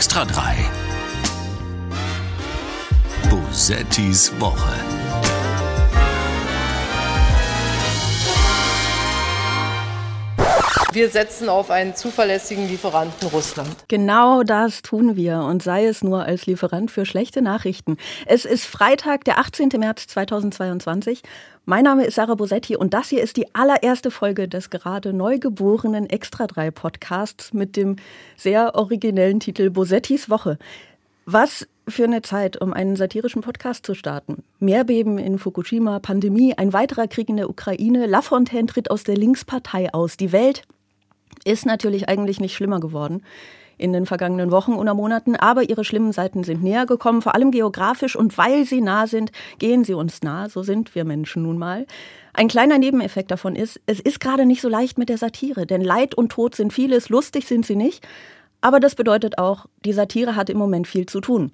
Extra 3. Bosettis Woche. Wir setzen auf einen zuverlässigen Lieferanten Russland. Genau das tun wir und sei es nur als Lieferant für schlechte Nachrichten. Es ist Freitag, der 18. März 2022. Mein Name ist Sarah Bosetti und das hier ist die allererste Folge des gerade neugeborenen Extra 3 Podcasts mit dem sehr originellen Titel Bosettis Woche. Was für eine Zeit, um einen satirischen Podcast zu starten. Meerbeben in Fukushima, Pandemie, ein weiterer Krieg in der Ukraine, Lafontaine tritt aus der Linkspartei aus. Die Welt ist natürlich eigentlich nicht schlimmer geworden in den vergangenen Wochen oder Monaten, aber ihre schlimmen Seiten sind näher gekommen, vor allem geografisch und weil sie nah sind, gehen sie uns nah, so sind wir Menschen nun mal. Ein kleiner Nebeneffekt davon ist, es ist gerade nicht so leicht mit der Satire, denn Leid und Tod sind vieles, lustig sind sie nicht, aber das bedeutet auch, die Satire hat im Moment viel zu tun.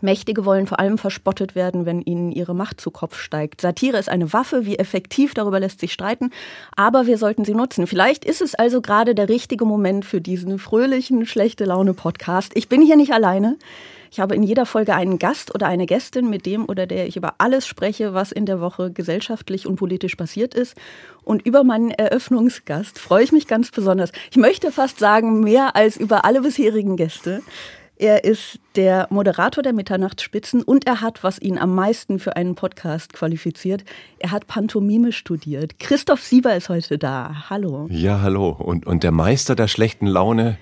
Mächtige wollen vor allem verspottet werden, wenn ihnen ihre Macht zu Kopf steigt. Satire ist eine Waffe, wie effektiv, darüber lässt sich streiten, aber wir sollten sie nutzen. Vielleicht ist es also gerade der richtige Moment für diesen fröhlichen, schlechte Laune-Podcast. Ich bin hier nicht alleine. Ich habe in jeder Folge einen Gast oder eine Gästin, mit dem oder der ich über alles spreche, was in der Woche gesellschaftlich und politisch passiert ist. Und über meinen Eröffnungsgast freue ich mich ganz besonders. Ich möchte fast sagen, mehr als über alle bisherigen Gäste. Er ist der Moderator der Mitternachtsspitzen und er hat, was ihn am meisten für einen Podcast qualifiziert, er hat Pantomime studiert. Christoph Sieber ist heute da. Hallo. Ja, hallo. Und, und der Meister der schlechten Laune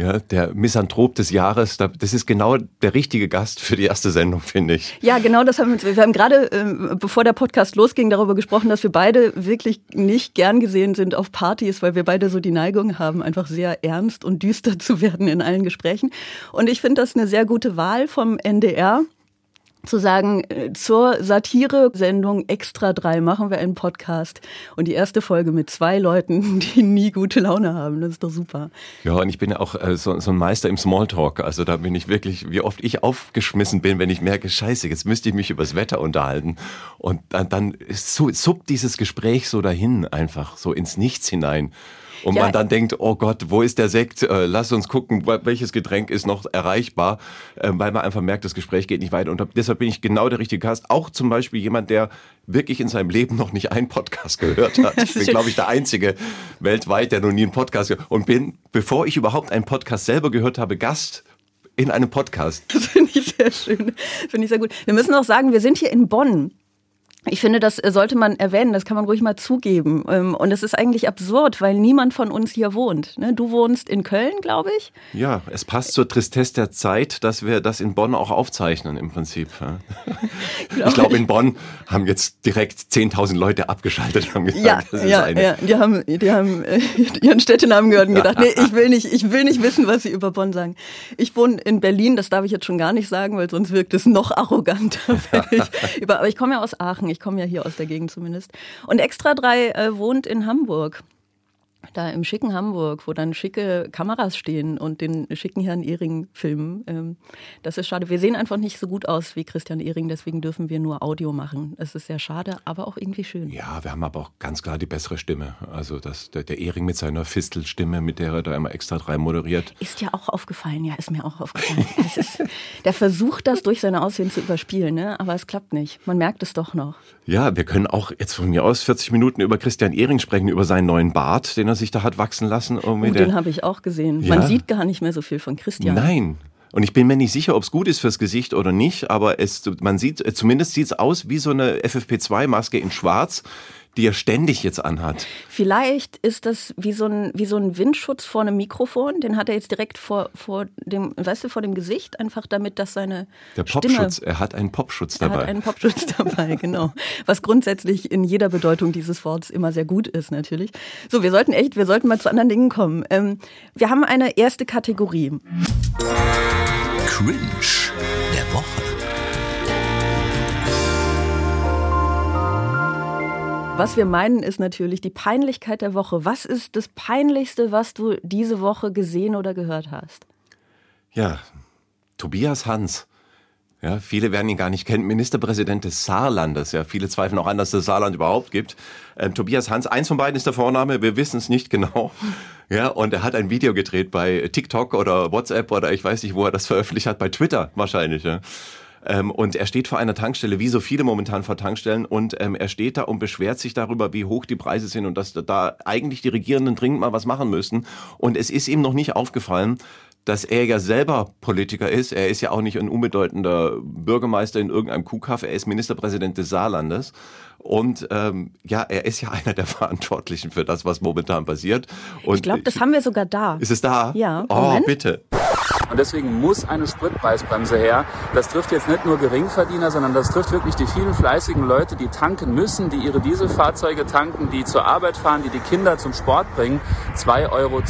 ja, der Misanthrop des Jahres, das ist genau der richtige Gast für die erste Sendung, finde ich. Ja, genau das haben wir. Wir haben gerade, äh, bevor der Podcast losging, darüber gesprochen, dass wir beide wirklich nicht gern gesehen sind auf Partys, weil wir beide so die Neigung haben, einfach sehr ernst und düster zu werden in allen Gesprächen. Und ich finde das eine sehr gute Wahl vom NDR zu sagen, äh, zur Satire-Sendung Extra 3 machen wir einen Podcast und die erste Folge mit zwei Leuten, die nie gute Laune haben. Das ist doch super. Ja, und ich bin ja auch äh, so, so, ein Meister im Smalltalk. Also da bin ich wirklich, wie oft ich aufgeschmissen bin, wenn ich merke, scheiße, jetzt müsste ich mich übers Wetter unterhalten. Und dann, dann suppt dieses Gespräch so dahin, einfach so ins Nichts hinein und ja. man dann denkt, oh Gott, wo ist der Sekt? Äh, lass uns gucken, welches Getränk ist noch erreichbar, äh, weil man einfach merkt, das Gespräch geht nicht weiter. Und deshalb bin ich genau der richtige Gast. Auch zum Beispiel jemand, der wirklich in seinem Leben noch nicht einen Podcast gehört hat. Ich bin, glaube ich, der Einzige weltweit, der noch nie einen Podcast gehört hat. Und bin, bevor ich überhaupt einen Podcast selber gehört habe, Gast in einem Podcast. Das finde ich sehr schön. Finde ich sehr gut. Wir müssen auch sagen, wir sind hier in Bonn. Ich finde, das sollte man erwähnen, das kann man ruhig mal zugeben. Ähm, und es ist eigentlich absurd, weil niemand von uns hier wohnt. Ne? Du wohnst in Köln, glaube ich. Ja, es passt zur Tristesse der Zeit, dass wir das in Bonn auch aufzeichnen im Prinzip. Ich glaube, in Bonn haben jetzt direkt 10.000 Leute abgeschaltet und haben gesagt, ja, das ist ja, eine. Ja, die haben, die haben äh, ihren Städtenamen gehört und gedacht, nee, ich will, nicht, ich will nicht wissen, was sie über Bonn sagen. Ich wohne in Berlin, das darf ich jetzt schon gar nicht sagen, weil sonst wirkt es noch arroganter. Ich über, aber ich komme ja aus Aachen. Ich komme ja hier aus der Gegend zumindest. Und Extra 3 äh, wohnt in Hamburg da im schicken Hamburg, wo dann schicke Kameras stehen und den schicken Herrn Ehring filmen. Ähm, das ist schade. Wir sehen einfach nicht so gut aus wie Christian Ehring, deswegen dürfen wir nur Audio machen. Es ist sehr schade, aber auch irgendwie schön. Ja, wir haben aber auch ganz klar die bessere Stimme. Also das, der, der Ehring mit seiner Fistelstimme, mit der er da immer extra drei moderiert. Ist ja auch aufgefallen, ja, ist mir auch aufgefallen. ist, der versucht das durch seine Aussehen zu überspielen, ne? aber es klappt nicht. Man merkt es doch noch. Ja, wir können auch jetzt von mir aus 40 Minuten über Christian Ehring sprechen, über seinen neuen Bart, den er sich da hat wachsen lassen. Oh, den habe ich auch gesehen. Ja? Man sieht gar nicht mehr so viel von Christian. Nein. Und ich bin mir nicht sicher, ob es gut ist fürs Gesicht oder nicht, aber es, man sieht, zumindest sieht es aus wie so eine FFP2-Maske in Schwarz die er ständig jetzt anhat. Vielleicht ist das wie so ein, wie so ein Windschutz vor einem Mikrofon. Den hat er jetzt direkt vor, vor dem, weißt du, vor dem Gesicht, einfach damit, dass seine. Der Popschutz, Stimme, er hat einen Popschutz dabei. Er hat einen Popschutz dabei, genau. Was grundsätzlich in jeder Bedeutung dieses Wortes immer sehr gut ist, natürlich. So, wir sollten echt, wir sollten mal zu anderen Dingen kommen. Ähm, wir haben eine erste Kategorie. Cringe der Woche. Was wir meinen, ist natürlich die Peinlichkeit der Woche. Was ist das Peinlichste, was du diese Woche gesehen oder gehört hast? Ja, Tobias Hans. Ja, viele werden ihn gar nicht kennen. Ministerpräsident des Saarlandes. Ja, viele zweifeln auch an, dass es das Saarland überhaupt gibt. Ähm, Tobias Hans, eins von beiden ist der Vorname. Wir wissen es nicht genau. Ja, und er hat ein Video gedreht bei TikTok oder WhatsApp oder ich weiß nicht, wo er das veröffentlicht hat, bei Twitter wahrscheinlich. Ja. Ähm, und er steht vor einer Tankstelle, wie so viele momentan vor Tankstellen, und ähm, er steht da und beschwert sich darüber, wie hoch die Preise sind und dass da eigentlich die Regierenden dringend mal was machen müssen. Und es ist ihm noch nicht aufgefallen, dass er ja selber Politiker ist. Er ist ja auch nicht ein unbedeutender Bürgermeister in irgendeinem Kuhkaff. Er ist Ministerpräsident des Saarlandes. Und ähm, ja, er ist ja einer der Verantwortlichen für das, was momentan passiert. Und ich glaube, das haben wir sogar da. Ist es da? Ja. Oh, Moment. bitte. Und deswegen muss eine Spritpreisbremse her. Das trifft jetzt nicht nur Geringverdiener, sondern das trifft wirklich die vielen fleißigen Leute, die tanken müssen, die ihre Dieselfahrzeuge tanken, die zur Arbeit fahren, die die Kinder zum Sport bringen. 2,12 Euro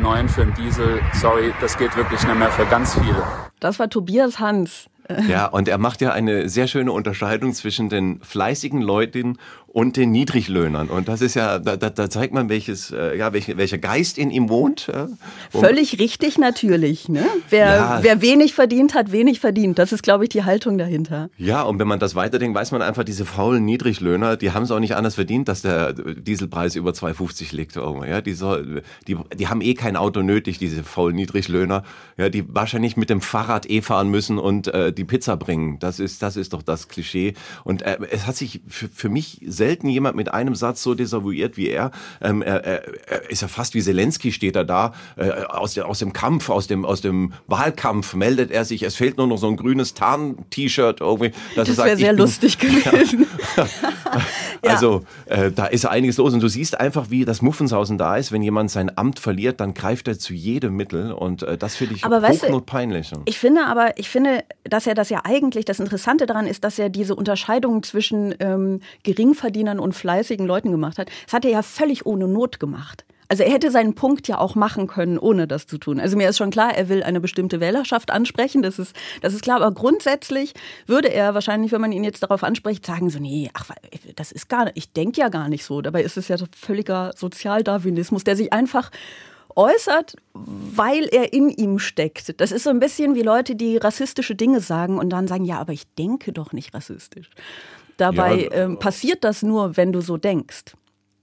neun für einen Diesel. Sorry, das geht wirklich nicht mehr für ganz viele. Das war Tobias Hans. Ja, und er macht ja eine sehr schöne Unterscheidung zwischen den fleißigen Leuten und den Niedriglöhnern. Und das ist ja, da, da, zeigt man, welches, äh, ja, welche, welcher Geist in ihm wohnt. Äh, Völlig richtig natürlich. Ne? Wer, Ja. wer wenig verdient, hat wenig verdient. Das ist, glaube ich, die Haltung dahinter. Ja, und wenn man das weiterdenkt, weiß man einfach, diese faulen Niedriglöhner, die haben es auch nicht anders verdient, dass der Dieselpreis über 2,50 liegt. Ja, die, soll, die, die haben eh kein Auto nötig, diese faulen Niedriglöhner, ja, die wahrscheinlich mit dem Fahrrad eh fahren müssen und äh, die Pizza bringen. Das ist, das ist doch das Klischee. Und äh, es hat sich für, für mich selten jemand mit einem Satz so desavouiert wie er. Ähm, er, er, ist ja fast wie Zelensky steht er da, äh, aus, der, aus dem Kampf, aus dem, aus dem Wahlkampf meldet er sich, es fehlt nur noch so ein grünes Tarn-T-Shirt irgendwie. Das wäre sehr bin- lustig gewesen. Ja. Also äh, da ist einiges los und du siehst einfach, wie das Muffensausen da ist. Wenn jemand sein Amt verliert, dann greift er zu jedem Mittel und äh, das finde ich Aber weißt du, hochnotpeinlich. Ich finde aber, ich finde, dass er das ja eigentlich, das Interessante daran ist, dass er diese Unterscheidung zwischen ähm, Geringverdienern und fleißigen Leuten gemacht hat. Das hat er ja völlig ohne Not gemacht. Also er hätte seinen Punkt ja auch machen können, ohne das zu tun. Also mir ist schon klar, er will eine bestimmte Wählerschaft ansprechen, das ist, das ist klar. Aber grundsätzlich würde er wahrscheinlich, wenn man ihn jetzt darauf anspricht, sagen so, nee, ach, das ist gar nicht, ich denke ja gar nicht so. Dabei ist es ja so völliger Sozialdarwinismus, der sich einfach äußert, weil er in ihm steckt. Das ist so ein bisschen wie Leute, die rassistische Dinge sagen und dann sagen, ja, aber ich denke doch nicht rassistisch. Dabei Ja, ähm, passiert das nur, wenn du so denkst.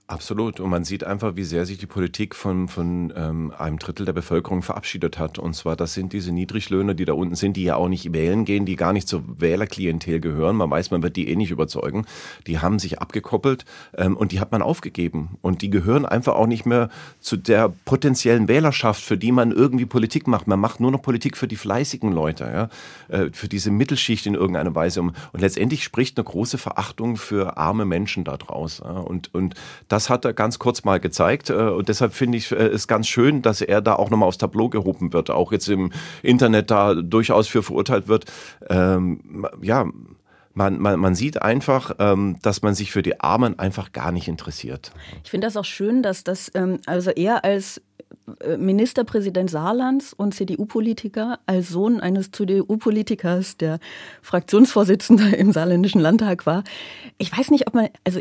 Absolut. Und man sieht einfach, wie sehr sich die Politik von, von ähm, einem Drittel der Bevölkerung verabschiedet hat. Und zwar, das sind diese Niedriglöhner, die da unten sind, die ja auch nicht wählen gehen, die gar nicht zur Wählerklientel gehören. Man weiß, man wird die eh nicht überzeugen. Die haben sich abgekoppelt ähm, und die hat man aufgegeben. Und die gehören einfach auch nicht mehr zu der potenziellen Wählerschaft, für die man irgendwie Politik macht. Man macht nur noch Politik für die fleißigen Leute, ja? äh, für diese Mittelschicht in irgendeiner Weise. Und letztendlich spricht eine große Verachtung für arme Menschen da draus. Ja? Und, und das hat er ganz kurz mal gezeigt. äh, Und deshalb finde ich äh, es ganz schön, dass er da auch nochmal aufs Tableau gehoben wird, auch jetzt im Internet da durchaus für verurteilt wird. Ähm, ja, man, man, man sieht einfach, ähm, dass man sich für die Armen einfach gar nicht interessiert. Ich finde das auch schön, dass das, ähm, also er als äh, Ministerpräsident Saarlands und CDU-Politiker, als Sohn eines CDU-Politikers, der Fraktionsvorsitzender im Saarländischen Landtag war. Ich weiß nicht, ob man, also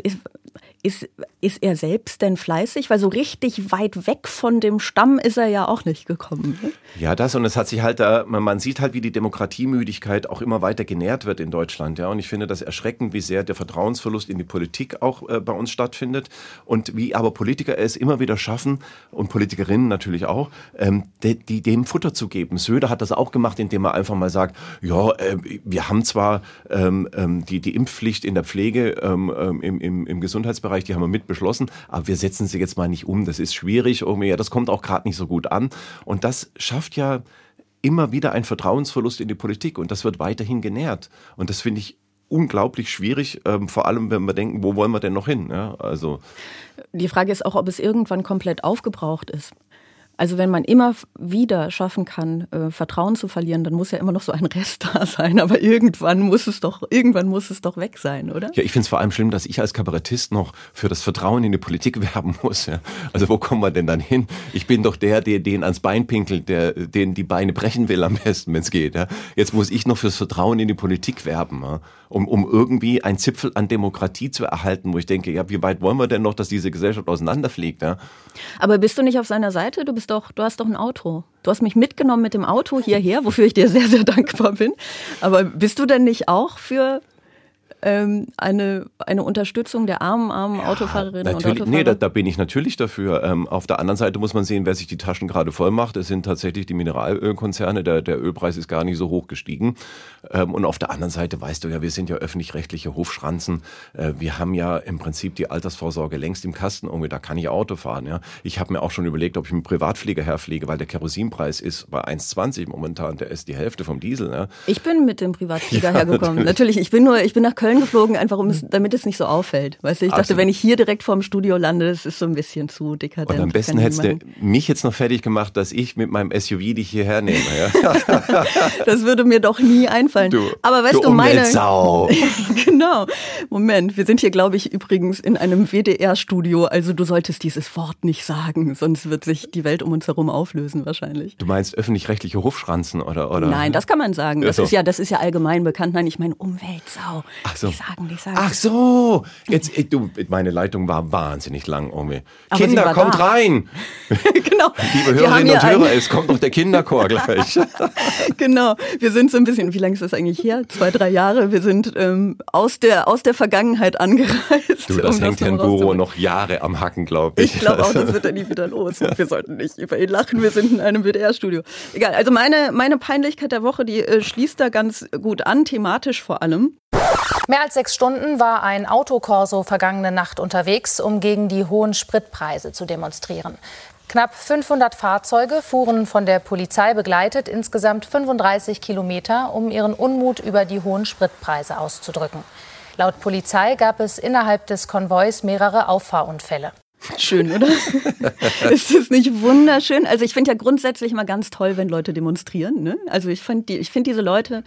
ist, ist, er selbst denn fleißig? Weil so richtig weit weg von dem Stamm ist er ja auch nicht gekommen. Ne? Ja, das und es hat sich halt da, man, sieht halt, wie die Demokratiemüdigkeit auch immer weiter genährt wird in Deutschland. Ja, und ich finde das erschreckend, wie sehr der Vertrauensverlust in die Politik auch äh, bei uns stattfindet und wie aber Politiker es immer wieder schaffen und Politikerinnen natürlich auch, ähm, die, die dem Futter zu geben. Söder hat das auch gemacht, indem er einfach mal sagt, ja, äh, wir haben zwar ähm, ähm, die, die Impfpflicht in der Pflege ähm, ähm, im, im, im Gesundheitsbereich, die haben wir mit beschlossen, aber wir setzen sie jetzt mal nicht um. Das ist schwierig, irgendwie, das kommt auch gerade nicht so gut an. Und das schafft ja immer wieder ein Vertrauensverlust in die Politik und das wird weiterhin genährt. Und das finde ich unglaublich schwierig, ähm, vor allem wenn wir denken, wo wollen wir denn noch hin? Ja, also Die Frage ist auch, ob es irgendwann komplett aufgebraucht ist. Also wenn man immer wieder schaffen kann, äh, Vertrauen zu verlieren, dann muss ja immer noch so ein Rest da sein. Aber irgendwann muss es doch, irgendwann muss es doch weg sein, oder? Ja, ich finde es vor allem schlimm, dass ich als Kabarettist noch für das Vertrauen in die Politik werben muss. Ja. Also wo kommen wir denn dann hin? Ich bin doch der, der den ans Bein pinkelt, der den die Beine brechen will am besten, wenn es geht. Ja. Jetzt muss ich noch fürs Vertrauen in die Politik werben, ja. Um, um irgendwie ein Zipfel an Demokratie zu erhalten, wo ich denke, ja, wie weit wollen wir denn noch, dass diese Gesellschaft auseinanderfliegt? Ja. Aber bist du nicht auf seiner Seite? Du bist doch, du hast doch ein Auto. Du hast mich mitgenommen mit dem Auto hierher, wofür ich dir sehr, sehr dankbar bin. Aber bist du denn nicht auch für ähm, eine, eine Unterstützung der armen, armen ja, Autofahrerinnen und Autofahrer? Nee, da, da, bin ich natürlich dafür. Ähm, auf der anderen Seite muss man sehen, wer sich die Taschen gerade voll macht. Es sind tatsächlich die Mineralölkonzerne. Der, der Ölpreis ist gar nicht so hoch gestiegen. Ähm, und auf der anderen Seite weißt du ja, wir sind ja öffentlich-rechtliche Hofschranzen. Äh, wir haben ja im Prinzip die Altersvorsorge längst im Kasten. Irgendwie, da kann ich Auto fahren. Ja. Ich habe mir auch schon überlegt, ob ich mit dem Privatflieger herfliege, weil der Kerosinpreis ist bei 1,20 momentan. Der ist die Hälfte vom Diesel. Ja. Ich bin mit dem Privatflieger ja, hergekommen. Natürlich, ich bin nur, ich bin nach Köln geflogen, einfach um es, damit es nicht so auffällt. Weißt du, ich dachte, also, wenn ich hier direkt vorm Studio lande, das ist so ein bisschen zu dekadent. Und am besten hättest du mich jetzt noch fertig gemacht, dass ich mit meinem SUV dich hierher nehme. Ja? das würde mir doch nie einfallen. Du, Aber weißt du, du meine. genau. Moment, wir sind hier, glaube ich, übrigens in einem WDR-Studio. Also du solltest dieses Wort nicht sagen, sonst wird sich die Welt um uns herum auflösen wahrscheinlich. Du meinst öffentlich-rechtliche Hofschranzen oder, oder? Nein, das kann man sagen. Das, ja, so. ist ja, das ist ja allgemein bekannt. Nein, ich meine Umweltsau. Ach so. Nicht sagen, nicht sagen. Ach so. Jetzt, du, meine Leitung war wahnsinnig lang, Omi. Kinder, kommt da. rein. genau. Liebe Hörerinnen und Hörer, es kommt noch der Kinderchor gleich. genau. Wir sind so ein bisschen, wie lange ist das eigentlich her? Zwei, drei Jahre. Wir sind ähm, aus, der, aus der Vergangenheit angereist. Du, das um hängt das Herrn Guro noch Jahre am Hacken, glaube ich. Ich glaube auch, das wird er nie wieder los. Und wir sollten nicht über ihn lachen. Wir sind in einem WDR-Studio. Egal. Also meine, meine Peinlichkeit der Woche, die äh, schließt da ganz gut an, thematisch vor allem. Mehr als sechs Stunden war ein Autokorso vergangene Nacht unterwegs, um gegen die hohen Spritpreise zu demonstrieren. Knapp 500 Fahrzeuge fuhren von der Polizei begleitet insgesamt 35 Kilometer, um ihren Unmut über die hohen Spritpreise auszudrücken. Laut Polizei gab es innerhalb des Konvois mehrere Auffahrunfälle. Schön, oder? ist das nicht wunderschön? Also ich finde ja grundsätzlich mal ganz toll, wenn Leute demonstrieren. Ne? Also ich finde die, ich finde diese Leute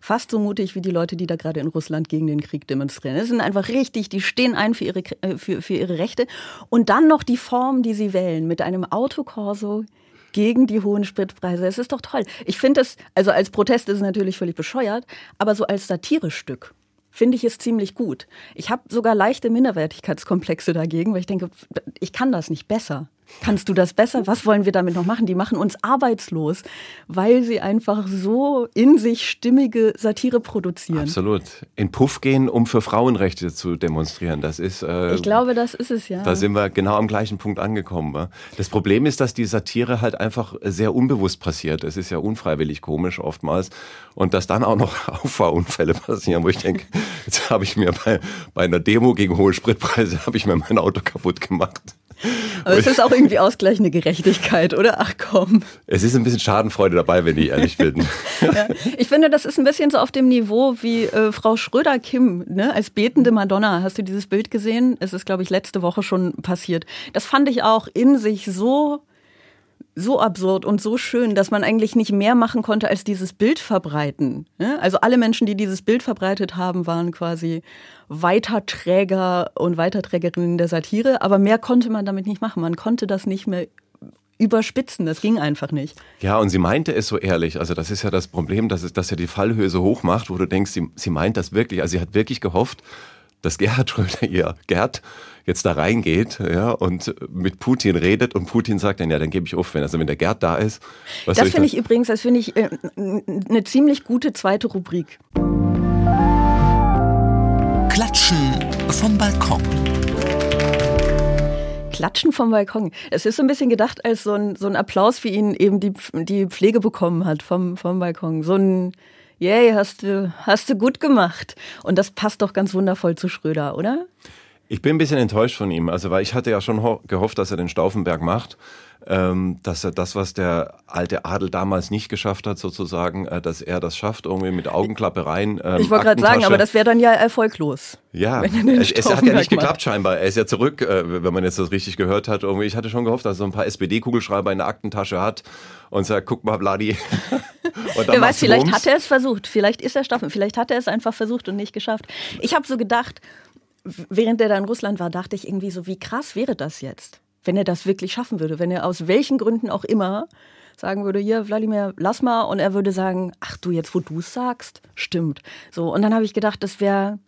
fast so mutig wie die Leute, die da gerade in Russland gegen den Krieg demonstrieren. Das sind einfach richtig, die stehen ein für ihre, äh, für, für ihre Rechte. Und dann noch die Form, die sie wählen, mit einem Autokorso gegen die hohen Spritpreise. Es ist doch toll. Ich finde das, also als Protest ist es natürlich völlig bescheuert, aber so als Satirestück finde ich es ziemlich gut. Ich habe sogar leichte Minderwertigkeitskomplexe dagegen, weil ich denke, ich kann das nicht besser. Kannst du das besser? Was wollen wir damit noch machen? Die machen uns arbeitslos, weil sie einfach so in sich stimmige Satire produzieren. Absolut. In Puff gehen, um für Frauenrechte zu demonstrieren. Das ist. Äh, ich glaube, das ist es ja. Da sind wir genau am gleichen Punkt angekommen. Wa? Das Problem ist, dass die Satire halt einfach sehr unbewusst passiert. Es ist ja unfreiwillig komisch oftmals. Und dass dann auch noch Auffahrunfälle passieren, wo ich denke, jetzt habe ich mir bei, bei einer Demo gegen hohe Spritpreise, habe ich mir mein Auto kaputt gemacht. Aber es ist auch irgendwie ausgleichende Gerechtigkeit, oder? Ach komm. Es ist ein bisschen Schadenfreude dabei, wenn ich ehrlich bin. ja. Ich finde, das ist ein bisschen so auf dem Niveau wie äh, Frau Schröder-Kim, ne? als betende Madonna. Hast du dieses Bild gesehen? Es ist, glaube ich, letzte Woche schon passiert. Das fand ich auch in sich so so absurd und so schön, dass man eigentlich nicht mehr machen konnte, als dieses Bild verbreiten. Also alle Menschen, die dieses Bild verbreitet haben, waren quasi Weiterträger und Weiterträgerinnen der Satire, aber mehr konnte man damit nicht machen. Man konnte das nicht mehr überspitzen. Das ging einfach nicht. Ja, und sie meinte es so ehrlich. Also das ist ja das Problem, dass, es, dass er die Fallhöhe so hoch macht, wo du denkst, sie, sie meint das wirklich. Also sie hat wirklich gehofft, dass Gerhard Schröder ihr, Gerd, jetzt da reingeht ja, und mit Putin redet und Putin sagt dann, ja, dann gebe ich auf, wenn, also wenn der Gerd da ist. das finde ich übrigens, das finde ich äh, eine ziemlich gute zweite Rubrik. Klatschen vom Balkon. Klatschen vom Balkon. Es ist so ein bisschen gedacht als so ein, so ein Applaus, wie ihn eben die, die Pflege bekommen hat vom, vom Balkon. So ein Yay, hast du, hast du gut gemacht. Und das passt doch ganz wundervoll zu Schröder, oder? Ich bin ein bisschen enttäuscht von ihm, also weil ich hatte ja schon gehofft, dass er den Stauffenberg macht, ähm, dass er das, was der alte Adel damals nicht geschafft hat, sozusagen, äh, dass er das schafft, irgendwie mit Augenklappe rein. Ähm, ich wollte gerade sagen, aber das wäre dann ja erfolglos. Ja, es, es hat ja nicht geklappt scheinbar. Er ist ja zurück, äh, wenn man jetzt das richtig gehört hat. Irgendwie, ich hatte schon gehofft, dass er so ein paar SPD-Kugelschreiber in der Aktentasche hat und sagt, guck mal, Vladi. Wer weiß, vielleicht Rums. hat er es versucht. Vielleicht ist er Staffel. Vielleicht hat er es einfach versucht und nicht geschafft. Ich habe so gedacht, während er da in Russland war, dachte ich irgendwie so, wie krass wäre das jetzt, wenn er das wirklich schaffen würde, wenn er aus welchen Gründen auch immer sagen würde, hier, Wladimir, lass mal, und er würde sagen, ach du, jetzt wo du es sagst, stimmt. So, und dann habe ich gedacht, das wäre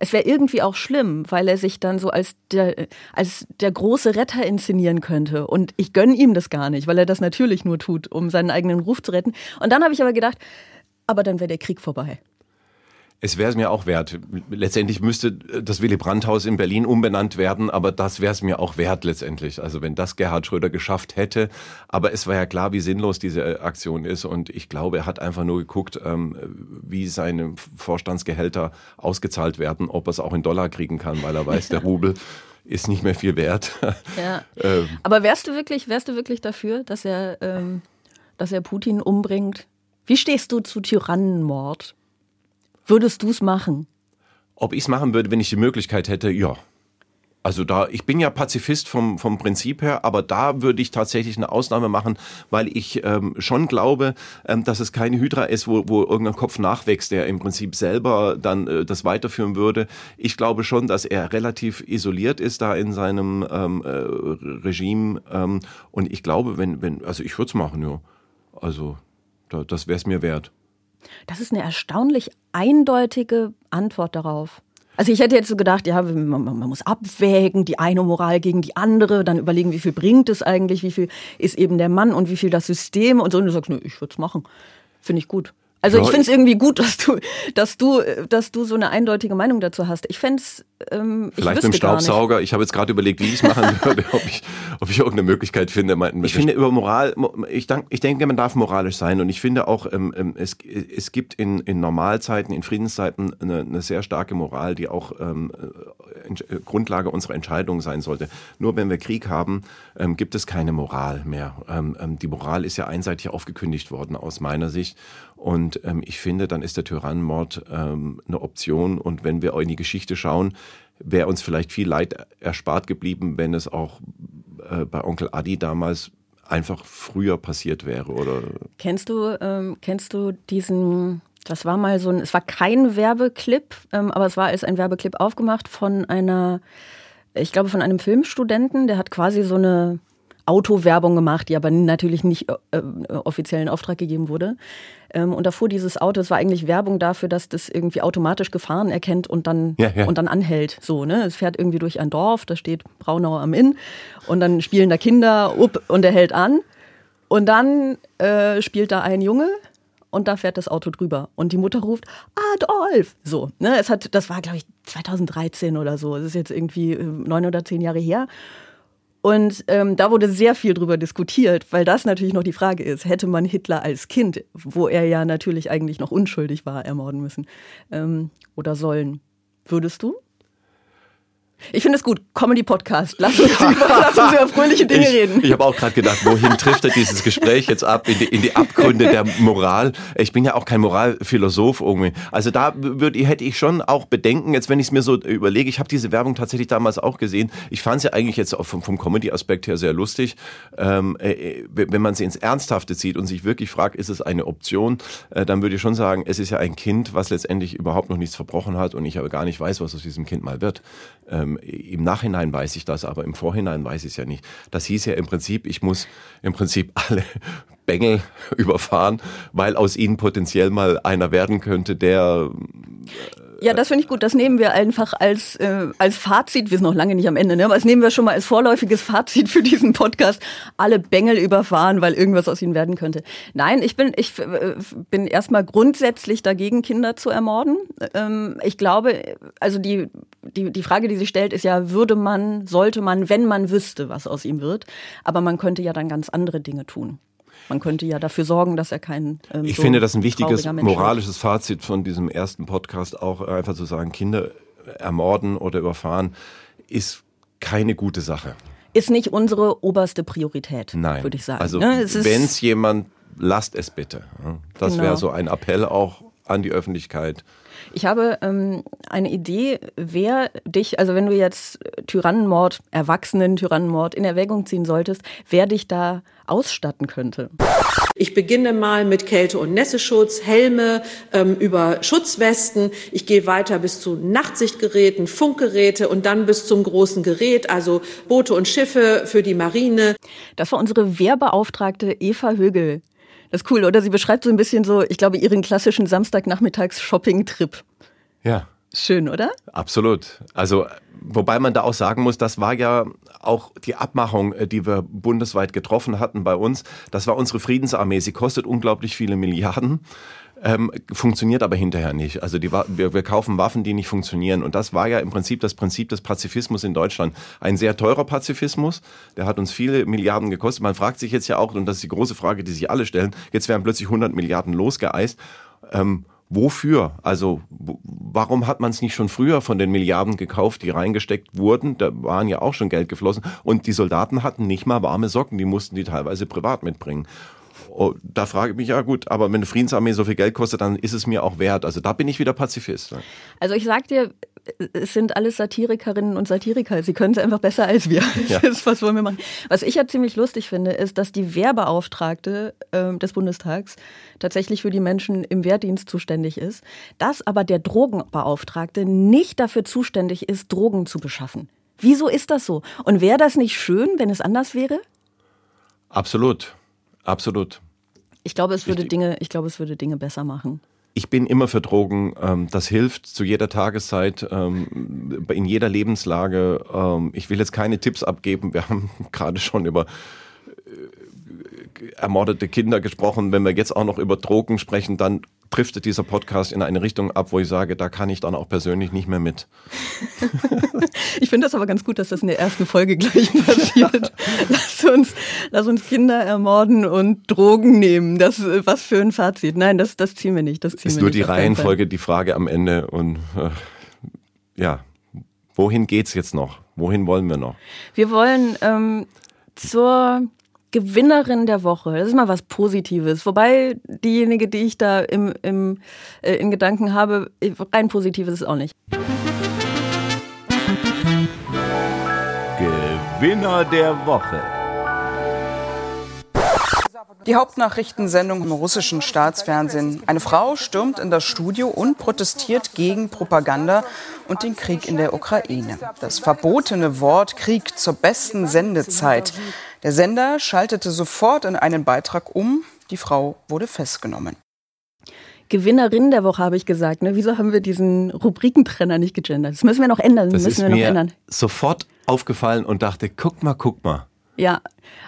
es wäre irgendwie auch schlimm, weil er sich dann so als der, als der große Retter inszenieren könnte. Und ich gönne ihm das gar nicht, weil er das natürlich nur tut, um seinen eigenen Ruf zu retten. Und dann habe ich aber gedacht, aber dann wäre der Krieg vorbei. Es wäre es mir auch wert. Letztendlich müsste das Willy Brandt-Haus in Berlin umbenannt werden, aber das wäre es mir auch wert letztendlich. Also wenn das Gerhard Schröder geschafft hätte. Aber es war ja klar, wie sinnlos diese Aktion ist. Und ich glaube, er hat einfach nur geguckt, ähm, wie seine Vorstandsgehälter ausgezahlt werden, ob er es auch in Dollar kriegen kann, weil er weiß, der Rubel ist nicht mehr viel wert. Ja. ähm. Aber wärst du wirklich, wärst du wirklich dafür, dass er, ähm, dass er Putin umbringt? Wie stehst du zu Tyrannenmord? Würdest du es machen? Ob ich es machen würde, wenn ich die Möglichkeit hätte, ja. Also da, ich bin ja Pazifist vom, vom Prinzip her, aber da würde ich tatsächlich eine Ausnahme machen, weil ich ähm, schon glaube, ähm, dass es keine Hydra ist, wo, wo irgendein Kopf nachwächst, der im Prinzip selber dann äh, das weiterführen würde. Ich glaube schon, dass er relativ isoliert ist da in seinem ähm, äh, Regime. Ähm, und ich glaube, wenn, wenn, also ich würde es machen, ja. Also da, das wäre es mir wert. Das ist eine erstaunlich eindeutige Antwort darauf. Also ich hätte jetzt so gedacht, ja, man, man, muss abwägen, die eine Moral gegen die andere, dann überlegen, wie viel bringt es eigentlich, wie viel ist eben der Mann und wie viel das System und so. Und du sagst, nö, ich würde es machen. Finde ich gut. Also ja, ich finde es irgendwie gut, dass du, dass du, dass du so eine eindeutige Meinung dazu hast. Ich fände es ähm, Vielleicht mit dem Staubsauger. Ich habe jetzt gerade überlegt, wie ich es machen würde, ob ich, ob ich irgendeine Möglichkeit finde. Ich finde über Moral, ich, denk, ich denke, man darf moralisch sein und ich finde auch, ähm, ähm, es, es gibt in, in Normalzeiten, in Friedenszeiten eine, eine sehr starke Moral, die auch ähm, äh, Grundlage unserer Entscheidungen sein sollte. Nur wenn wir Krieg haben, ähm, gibt es keine Moral mehr. Ähm, ähm, die Moral ist ja einseitig aufgekündigt worden aus meiner Sicht und ähm, ich finde, dann ist der Tyrannenmord ähm, eine Option und wenn wir in die Geschichte schauen, wäre uns vielleicht viel Leid erspart geblieben, wenn es auch äh, bei Onkel Adi damals einfach früher passiert wäre, oder? Kennst du, ähm, kennst du diesen, das war mal so ein, es war kein Werbeclip, ähm, aber es war als ein Werbeclip aufgemacht von einer, ich glaube von einem Filmstudenten, der hat quasi so eine Autowerbung gemacht, die aber natürlich nicht äh, offiziellen Auftrag gegeben wurde. Ähm, und da fuhr dieses Auto, es war eigentlich Werbung dafür, dass das irgendwie automatisch Gefahren erkennt und dann, ja, ja. Und dann anhält. So, ne? Es fährt irgendwie durch ein Dorf, da steht Braunau am Inn und dann spielen da Kinder up, und er hält an. Und dann äh, spielt da ein Junge und da fährt das Auto drüber. Und die Mutter ruft, Adolf! So, ne? Es hat, das war, glaube ich, 2013 oder so. Es ist jetzt irgendwie äh, neun oder zehn Jahre her. Und ähm, da wurde sehr viel drüber diskutiert, weil das natürlich noch die Frage ist, hätte man Hitler als Kind, wo er ja natürlich eigentlich noch unschuldig war, ermorden müssen ähm, oder sollen. Würdest du? Ich finde es gut. Comedy-Podcast. Lass, uns über, lass uns über fröhliche Dinge ich, reden. Ich habe auch gerade gedacht, wohin trifft er dieses Gespräch jetzt ab? In die, in die Abgründe der Moral. Ich bin ja auch kein Moralphilosoph irgendwie. Also da würde, hätte ich schon auch Bedenken, jetzt wenn ich es mir so überlege. Ich habe diese Werbung tatsächlich damals auch gesehen. Ich fand sie eigentlich jetzt vom, vom Comedy-Aspekt her sehr lustig. Ähm, äh, wenn man sie ins Ernsthafte zieht und sich wirklich fragt, ist es eine Option, äh, dann würde ich schon sagen, es ist ja ein Kind, was letztendlich überhaupt noch nichts verbrochen hat und ich aber gar nicht weiß, was aus diesem Kind mal wird. Ähm, Im Nachhinein weiß ich das, aber im Vorhinein weiß ich es ja nicht. Das hieß ja im Prinzip, ich muss im Prinzip alle Bengel überfahren, weil aus ihnen potenziell mal einer werden könnte, der ja, das finde ich gut. Das nehmen wir einfach als, äh, als Fazit. Wir sind noch lange nicht am Ende, ne? aber das nehmen wir schon mal als vorläufiges Fazit für diesen Podcast. Alle Bengel überfahren, weil irgendwas aus ihnen werden könnte. Nein, ich bin, ich äh, bin erstmal grundsätzlich dagegen, Kinder zu ermorden. Ähm, ich glaube, also die, die, die Frage, die sich stellt, ist ja, würde man, sollte man, wenn man wüsste, was aus ihm wird. Aber man könnte ja dann ganz andere Dinge tun. Man könnte ja dafür sorgen, dass er kein. Ähm, ich so finde das ein wichtiges moralisches Fazit von diesem ersten Podcast, auch einfach zu sagen, Kinder ermorden oder überfahren ist keine gute Sache. Ist nicht unsere oberste Priorität, Nein. würde ich sagen. Also ne? wenn es jemand, lasst es bitte. Das genau. wäre so ein Appell auch an die Öffentlichkeit. Ich habe ähm, eine Idee, wer dich, also wenn du jetzt Tyrannenmord, Erwachsenen Tyrannenmord in Erwägung ziehen solltest, wer dich da ausstatten könnte. Ich beginne mal mit Kälte- und Nässeschutz, Helme ähm, über Schutzwesten. Ich gehe weiter bis zu Nachtsichtgeräten, Funkgeräte und dann bis zum großen Gerät, also Boote und Schiffe für die Marine. Das war unsere Wehrbeauftragte Eva Högel. Das ist cool, oder? Sie beschreibt so ein bisschen so, ich glaube, ihren klassischen Samstagnachmittags-Shopping-Trip. Ja. Schön, oder? Absolut. Also, wobei man da auch sagen muss, das war ja auch die Abmachung, äh, die wir bundesweit getroffen hatten bei uns. Das war unsere Friedensarmee. Sie kostet unglaublich viele Milliarden. Ähm, funktioniert aber hinterher nicht. Also die, wir, wir kaufen Waffen, die nicht funktionieren. Und das war ja im Prinzip das Prinzip des Pazifismus in Deutschland. Ein sehr teurer Pazifismus, der hat uns viele Milliarden gekostet. Man fragt sich jetzt ja auch, und das ist die große Frage, die sich alle stellen, jetzt werden plötzlich 100 Milliarden losgeeist. Ähm, Wofür? Also warum hat man es nicht schon früher von den Milliarden gekauft, die reingesteckt wurden? Da waren ja auch schon Geld geflossen. Und die Soldaten hatten nicht mal warme Socken, die mussten die teilweise privat mitbringen. Oh, da frage ich mich, ja gut, aber wenn eine Friedensarmee so viel Geld kostet, dann ist es mir auch wert. Also da bin ich wieder Pazifist. Also ich sag dir, es sind alles Satirikerinnen und Satiriker. Sie können es einfach besser als wir. Ja. Ist, was wollen wir machen? Was ich ja ziemlich lustig finde, ist, dass die Wehrbeauftragte äh, des Bundestags tatsächlich für die Menschen im Wehrdienst zuständig ist, dass aber der Drogenbeauftragte nicht dafür zuständig ist, Drogen zu beschaffen. Wieso ist das so? Und wäre das nicht schön, wenn es anders wäre? Absolut. Absolut. Ich glaube, es würde Dinge, ich glaube, es würde Dinge besser machen. Ich bin immer für Drogen. Ähm, das hilft zu jeder Tageszeit, ähm, in jeder Lebenslage. Ähm, ich will jetzt keine Tipps abgeben. Wir haben gerade schon über äh, ermordete Kinder gesprochen. Wenn wir jetzt auch noch über Drogen sprechen, dann driftet dieser Podcast in eine Richtung ab, wo ich sage, da kann ich dann auch persönlich nicht mehr mit. ich finde das aber ganz gut, dass das in der ersten Folge gleich passiert. lass, uns, lass uns Kinder ermorden und Drogen nehmen. Das, was für ein Fazit. Nein, das, das ziehen wir nicht. Das ziehen ist wir nur nicht die Reihenfolge, die Frage am Ende. Und äh, ja, wohin geht's jetzt noch? Wohin wollen wir noch? Wir wollen ähm, zur Gewinnerin der Woche. Das ist mal was Positives. Wobei diejenige, die ich da im, im, äh, in Gedanken habe, rein Positives ist auch nicht. Gewinner der Woche. Die Hauptnachrichtensendung im russischen Staatsfernsehen. Eine Frau stürmt in das Studio und protestiert gegen Propaganda und den Krieg in der Ukraine. Das verbotene Wort Krieg zur besten Sendezeit. Der Sender schaltete sofort in einen Beitrag um. Die Frau wurde festgenommen. Gewinnerin der Woche habe ich gesagt. Ne? Wieso haben wir diesen Rubrikentrenner nicht gegendert? Das müssen wir noch ändern. Das müssen ist wir noch mir ändern. sofort aufgefallen und dachte, guck mal, guck mal. Ja,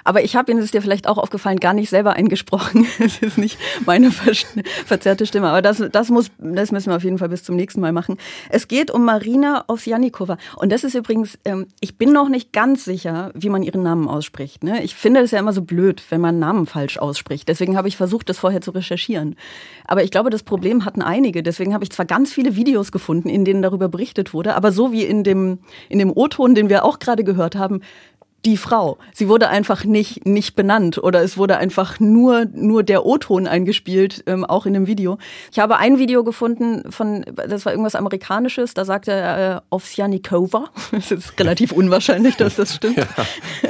aber ich habe Ihnen, ist dir vielleicht auch aufgefallen, gar nicht selber eingesprochen. Es ist nicht meine verzerrte Stimme, aber das, das, muss, das müssen wir auf jeden Fall bis zum nächsten Mal machen. Es geht um Marina Ovsjanikova. Und das ist übrigens, ähm, ich bin noch nicht ganz sicher, wie man ihren Namen ausspricht. Ne? Ich finde es ja immer so blöd, wenn man Namen falsch ausspricht. Deswegen habe ich versucht, das vorher zu recherchieren. Aber ich glaube, das Problem hatten einige. Deswegen habe ich zwar ganz viele Videos gefunden, in denen darüber berichtet wurde, aber so wie in dem, in dem O-Ton, den wir auch gerade gehört haben, die Frau. Sie wurde einfach nicht, nicht benannt oder es wurde einfach nur, nur der O-Ton eingespielt, ähm, auch in dem Video. Ich habe ein Video gefunden von, das war irgendwas Amerikanisches, da sagte er äh, Ovsjanikova. Es ist relativ unwahrscheinlich, dass das stimmt. Ja.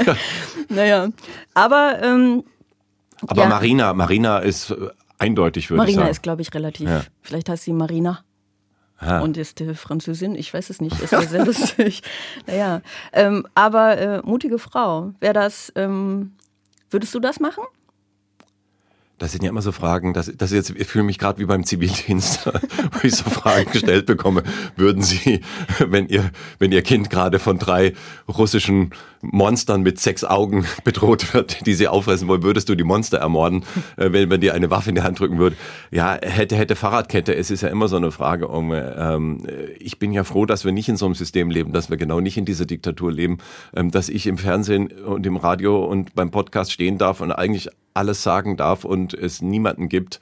Ja. naja, aber ähm, aber ja. Marina, Marina ist äh, eindeutig, würde Marina ich sagen. Marina ist, glaube ich, relativ. Vielleicht heißt sie Marina. Ah. Und ist äh, Französin, ich weiß es nicht, ist ja sehr lustig. Naja, ähm, aber äh, mutige Frau. Wäre das, ähm, würdest du das machen? Das sind ja immer so Fragen, das, das jetzt, ich fühle mich gerade wie beim Zivildienst, wo ich so Fragen gestellt bekomme. Würden Sie, wenn Ihr, wenn Ihr Kind gerade von drei russischen Monstern mit sechs Augen bedroht wird, die Sie auffressen wollen, würdest du die Monster ermorden, äh, wenn man dir eine Waffe in die Hand drücken würde? Ja, hätte, hätte Fahrradkette. Es ist ja immer so eine Frage um, ähm, ich bin ja froh, dass wir nicht in so einem System leben, dass wir genau nicht in dieser Diktatur leben, ähm, dass ich im Fernsehen und im Radio und beim Podcast stehen darf und eigentlich alles sagen darf und es niemanden gibt,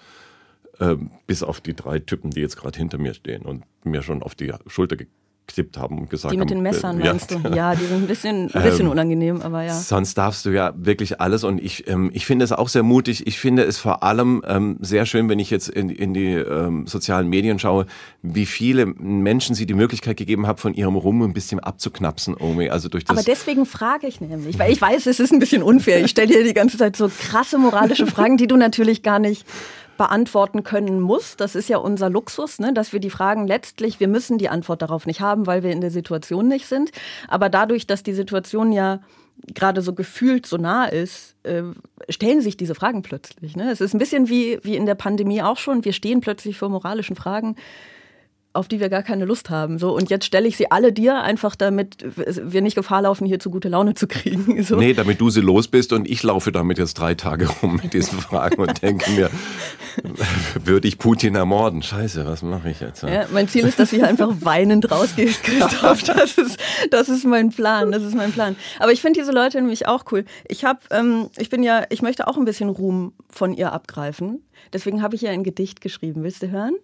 äh, bis auf die drei Typen, die jetzt gerade hinter mir stehen und mir schon auf die Schulter getippt haben und gesagt haben. Die mit haben, den Messern, äh, meinst du? Ja, die sind ein bisschen, ein bisschen Ähm, unangenehm, aber ja. Sonst darfst du ja wirklich alles und ich, ähm, ich finde es auch sehr mutig. Ich finde es vor allem ähm, sehr schön, wenn ich jetzt in, in die ähm, sozialen Medien schaue, wie viele Menschen sie die Möglichkeit gegeben haben, von ihrem Ruhm ein bisschen abzuknapsen, Omi. Also durch das Aber deswegen frage ich nämlich, weil ich weiß, es ist ein bisschen unfair. Ich stelle dir die ganze Zeit so krasse moralische Fragen, die du natürlich gar nicht beantworten können musst. Das ist ja unser Luxus, ne? dass wir die Fragen letztlich, wir müssen die Antwort darauf nicht haben, weil wir in der Situation nicht sind. Aber dadurch, dass die Situation ja gerade so gefühlt so nah ist, äh, stellen sich diese Fragen plötzlich. Ne? Es ist ein bisschen wie, wie in der Pandemie auch schon. Wir stehen plötzlich vor moralischen Fragen. Auf die wir gar keine Lust haben. So, und jetzt stelle ich sie alle dir, einfach damit wir nicht Gefahr laufen, hier zu gute Laune zu kriegen. So. Nee, damit du sie los bist und ich laufe damit jetzt drei Tage rum mit diesen Fragen und denke mir, würde ich Putin ermorden? Scheiße, was mache ich jetzt? Ja, mein Ziel ist, dass du hier einfach weinend rausgehst, Christoph. Das ist, das ist mein Plan. Das ist mein Plan. Aber ich finde diese Leute nämlich auch cool. Ich habe, ähm, ich bin ja, ich möchte auch ein bisschen Ruhm von ihr abgreifen. Deswegen habe ich ja ein Gedicht geschrieben. Willst du hören?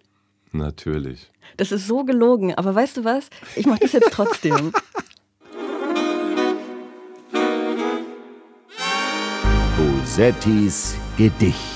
Natürlich. Das ist so gelogen, aber weißt du was? Ich mache das jetzt trotzdem. Bosettis Gedicht.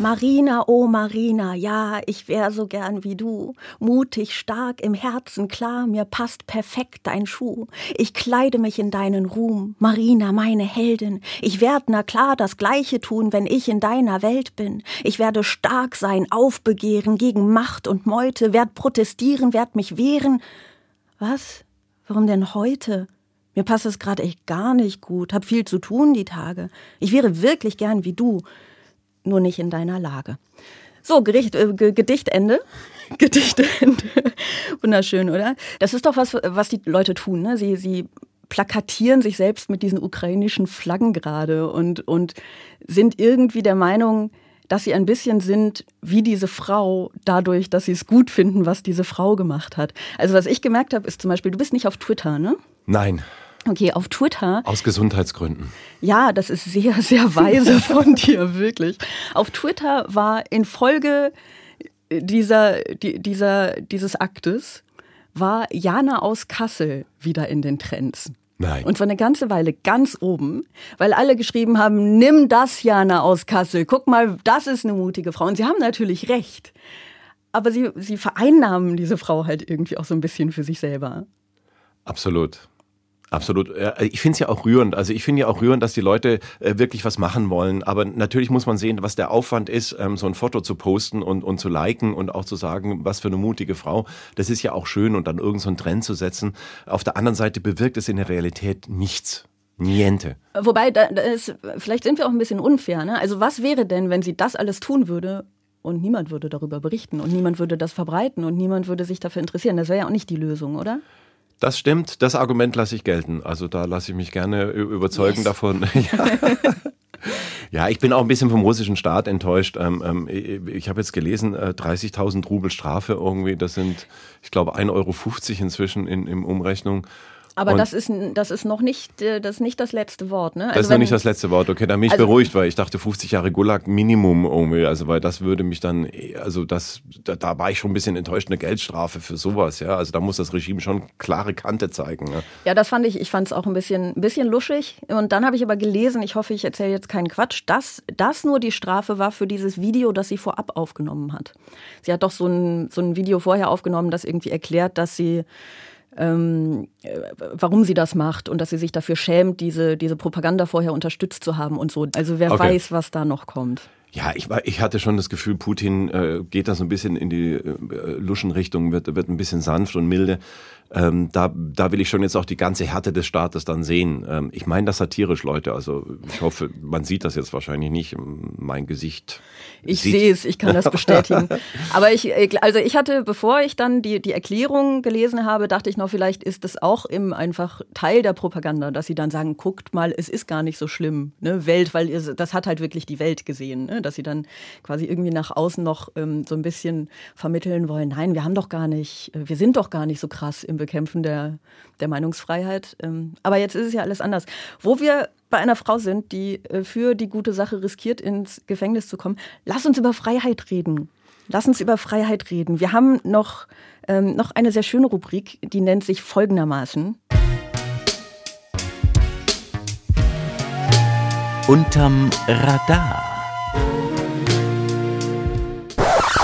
Marina, oh Marina, ja, ich wär so gern wie du. Mutig, stark, im Herzen klar, mir passt perfekt dein Schuh. Ich kleide mich in deinen Ruhm, Marina, meine Heldin. Ich werd na klar das Gleiche tun, wenn ich in deiner Welt bin. Ich werde stark sein, aufbegehren gegen Macht und Meute, werd protestieren, werd mich wehren. Was? Warum denn heute? Mir passt es gerade echt gar nicht gut, hab viel zu tun die Tage. Ich wäre wirklich gern wie du nur nicht in deiner Lage. So, Gericht, äh, Gedichtende. Gedichtende. Wunderschön, oder? Das ist doch was, was die Leute tun. Ne? Sie, sie plakatieren sich selbst mit diesen ukrainischen Flaggen gerade und, und sind irgendwie der Meinung, dass sie ein bisschen sind wie diese Frau, dadurch, dass sie es gut finden, was diese Frau gemacht hat. Also was ich gemerkt habe, ist zum Beispiel, du bist nicht auf Twitter, ne? Nein. Okay, auf Twitter. Aus Gesundheitsgründen. Ja, das ist sehr, sehr weise von dir, wirklich. Auf Twitter war in Folge dieser, dieser, dieses Aktes, war Jana aus Kassel wieder in den Trends. Nein. Und zwar eine ganze Weile ganz oben, weil alle geschrieben haben, nimm das, Jana aus Kassel. Guck mal, das ist eine mutige Frau. Und sie haben natürlich recht. Aber sie, sie vereinnahmen diese Frau halt irgendwie auch so ein bisschen für sich selber. Absolut. Absolut. Ich finde es ja auch rührend. Also ich finde ja auch rührend, dass die Leute äh, wirklich was machen wollen. Aber natürlich muss man sehen, was der Aufwand ist, ähm, so ein Foto zu posten und, und zu liken und auch zu sagen, was für eine mutige Frau. Das ist ja auch schön und dann irgend so Trend zu setzen. Auf der anderen Seite bewirkt es in der Realität nichts. Niente. Wobei, da ist, vielleicht sind wir auch ein bisschen unfair. Ne? Also was wäre denn, wenn sie das alles tun würde und niemand würde darüber berichten und niemand würde das verbreiten und niemand würde sich dafür interessieren? Das wäre ja auch nicht die Lösung, oder? Das stimmt, das Argument lasse ich gelten. Also da lasse ich mich gerne überzeugen yes. davon. ja. ich bin auch ein bisschen vom russischen Staat enttäuscht. Ähm, ähm, ich habe jetzt gelesen, 30.000 äh, Rubel Strafe irgendwie, das sind, ich glaube, 1,50 Euro inzwischen in, in Umrechnung. Aber das ist, das ist noch nicht äh, das, ist nicht das letzte Wort. Ne? Also das ist noch nicht das letzte Wort. Okay, da bin ich also, beruhigt, weil ich dachte 50 Jahre Gulag Minimum irgendwie. Also weil das würde mich dann, also das, da, da war ich schon ein bisschen enttäuscht, eine Geldstrafe für sowas. Ja, also da muss das Regime schon klare Kante zeigen. Ja, ja das fand ich. Ich fand es auch ein bisschen, ein bisschen luschig. Und dann habe ich aber gelesen. Ich hoffe, ich erzähle jetzt keinen Quatsch. Dass das nur die Strafe war für dieses Video, das sie vorab aufgenommen hat. Sie hat doch so ein, so ein Video vorher aufgenommen, das irgendwie erklärt, dass sie ähm, äh, warum sie das macht und dass sie sich dafür schämt, diese, diese Propaganda vorher unterstützt zu haben und so. Also wer okay. weiß, was da noch kommt. Ja, ich, war, ich hatte schon das Gefühl, Putin äh, geht da so ein bisschen in die äh, Luschenrichtung, wird, wird ein bisschen sanft und milde. Ähm, da, da will ich schon jetzt auch die ganze Härte des Staates dann sehen. Ähm, ich meine das satirisch, Leute. Also ich hoffe, man sieht das jetzt wahrscheinlich nicht. Mein Gesicht. Ich sehe es, ich kann das bestätigen. Aber ich, also ich hatte, bevor ich dann die, die Erklärung gelesen habe, dachte ich noch, vielleicht ist das auch eben einfach Teil der Propaganda, dass sie dann sagen, guckt mal, es ist gar nicht so schlimm, ne, Welt, weil das hat halt wirklich die Welt gesehen, ne, dass sie dann quasi irgendwie nach außen noch ähm, so ein bisschen vermitteln wollen, nein, wir haben doch gar nicht, wir sind doch gar nicht so krass im Bekämpfen der, der Meinungsfreiheit. Ähm, aber jetzt ist es ja alles anders. Wo wir bei einer Frau sind, die äh, für die gute Sache riskiert, ins Gefängnis zu kommen, lass uns über Freiheit reden. Lass uns über Freiheit reden. Wir haben noch, ähm, noch eine sehr schöne Rubrik, die nennt sich folgendermaßen. Unterm Radar.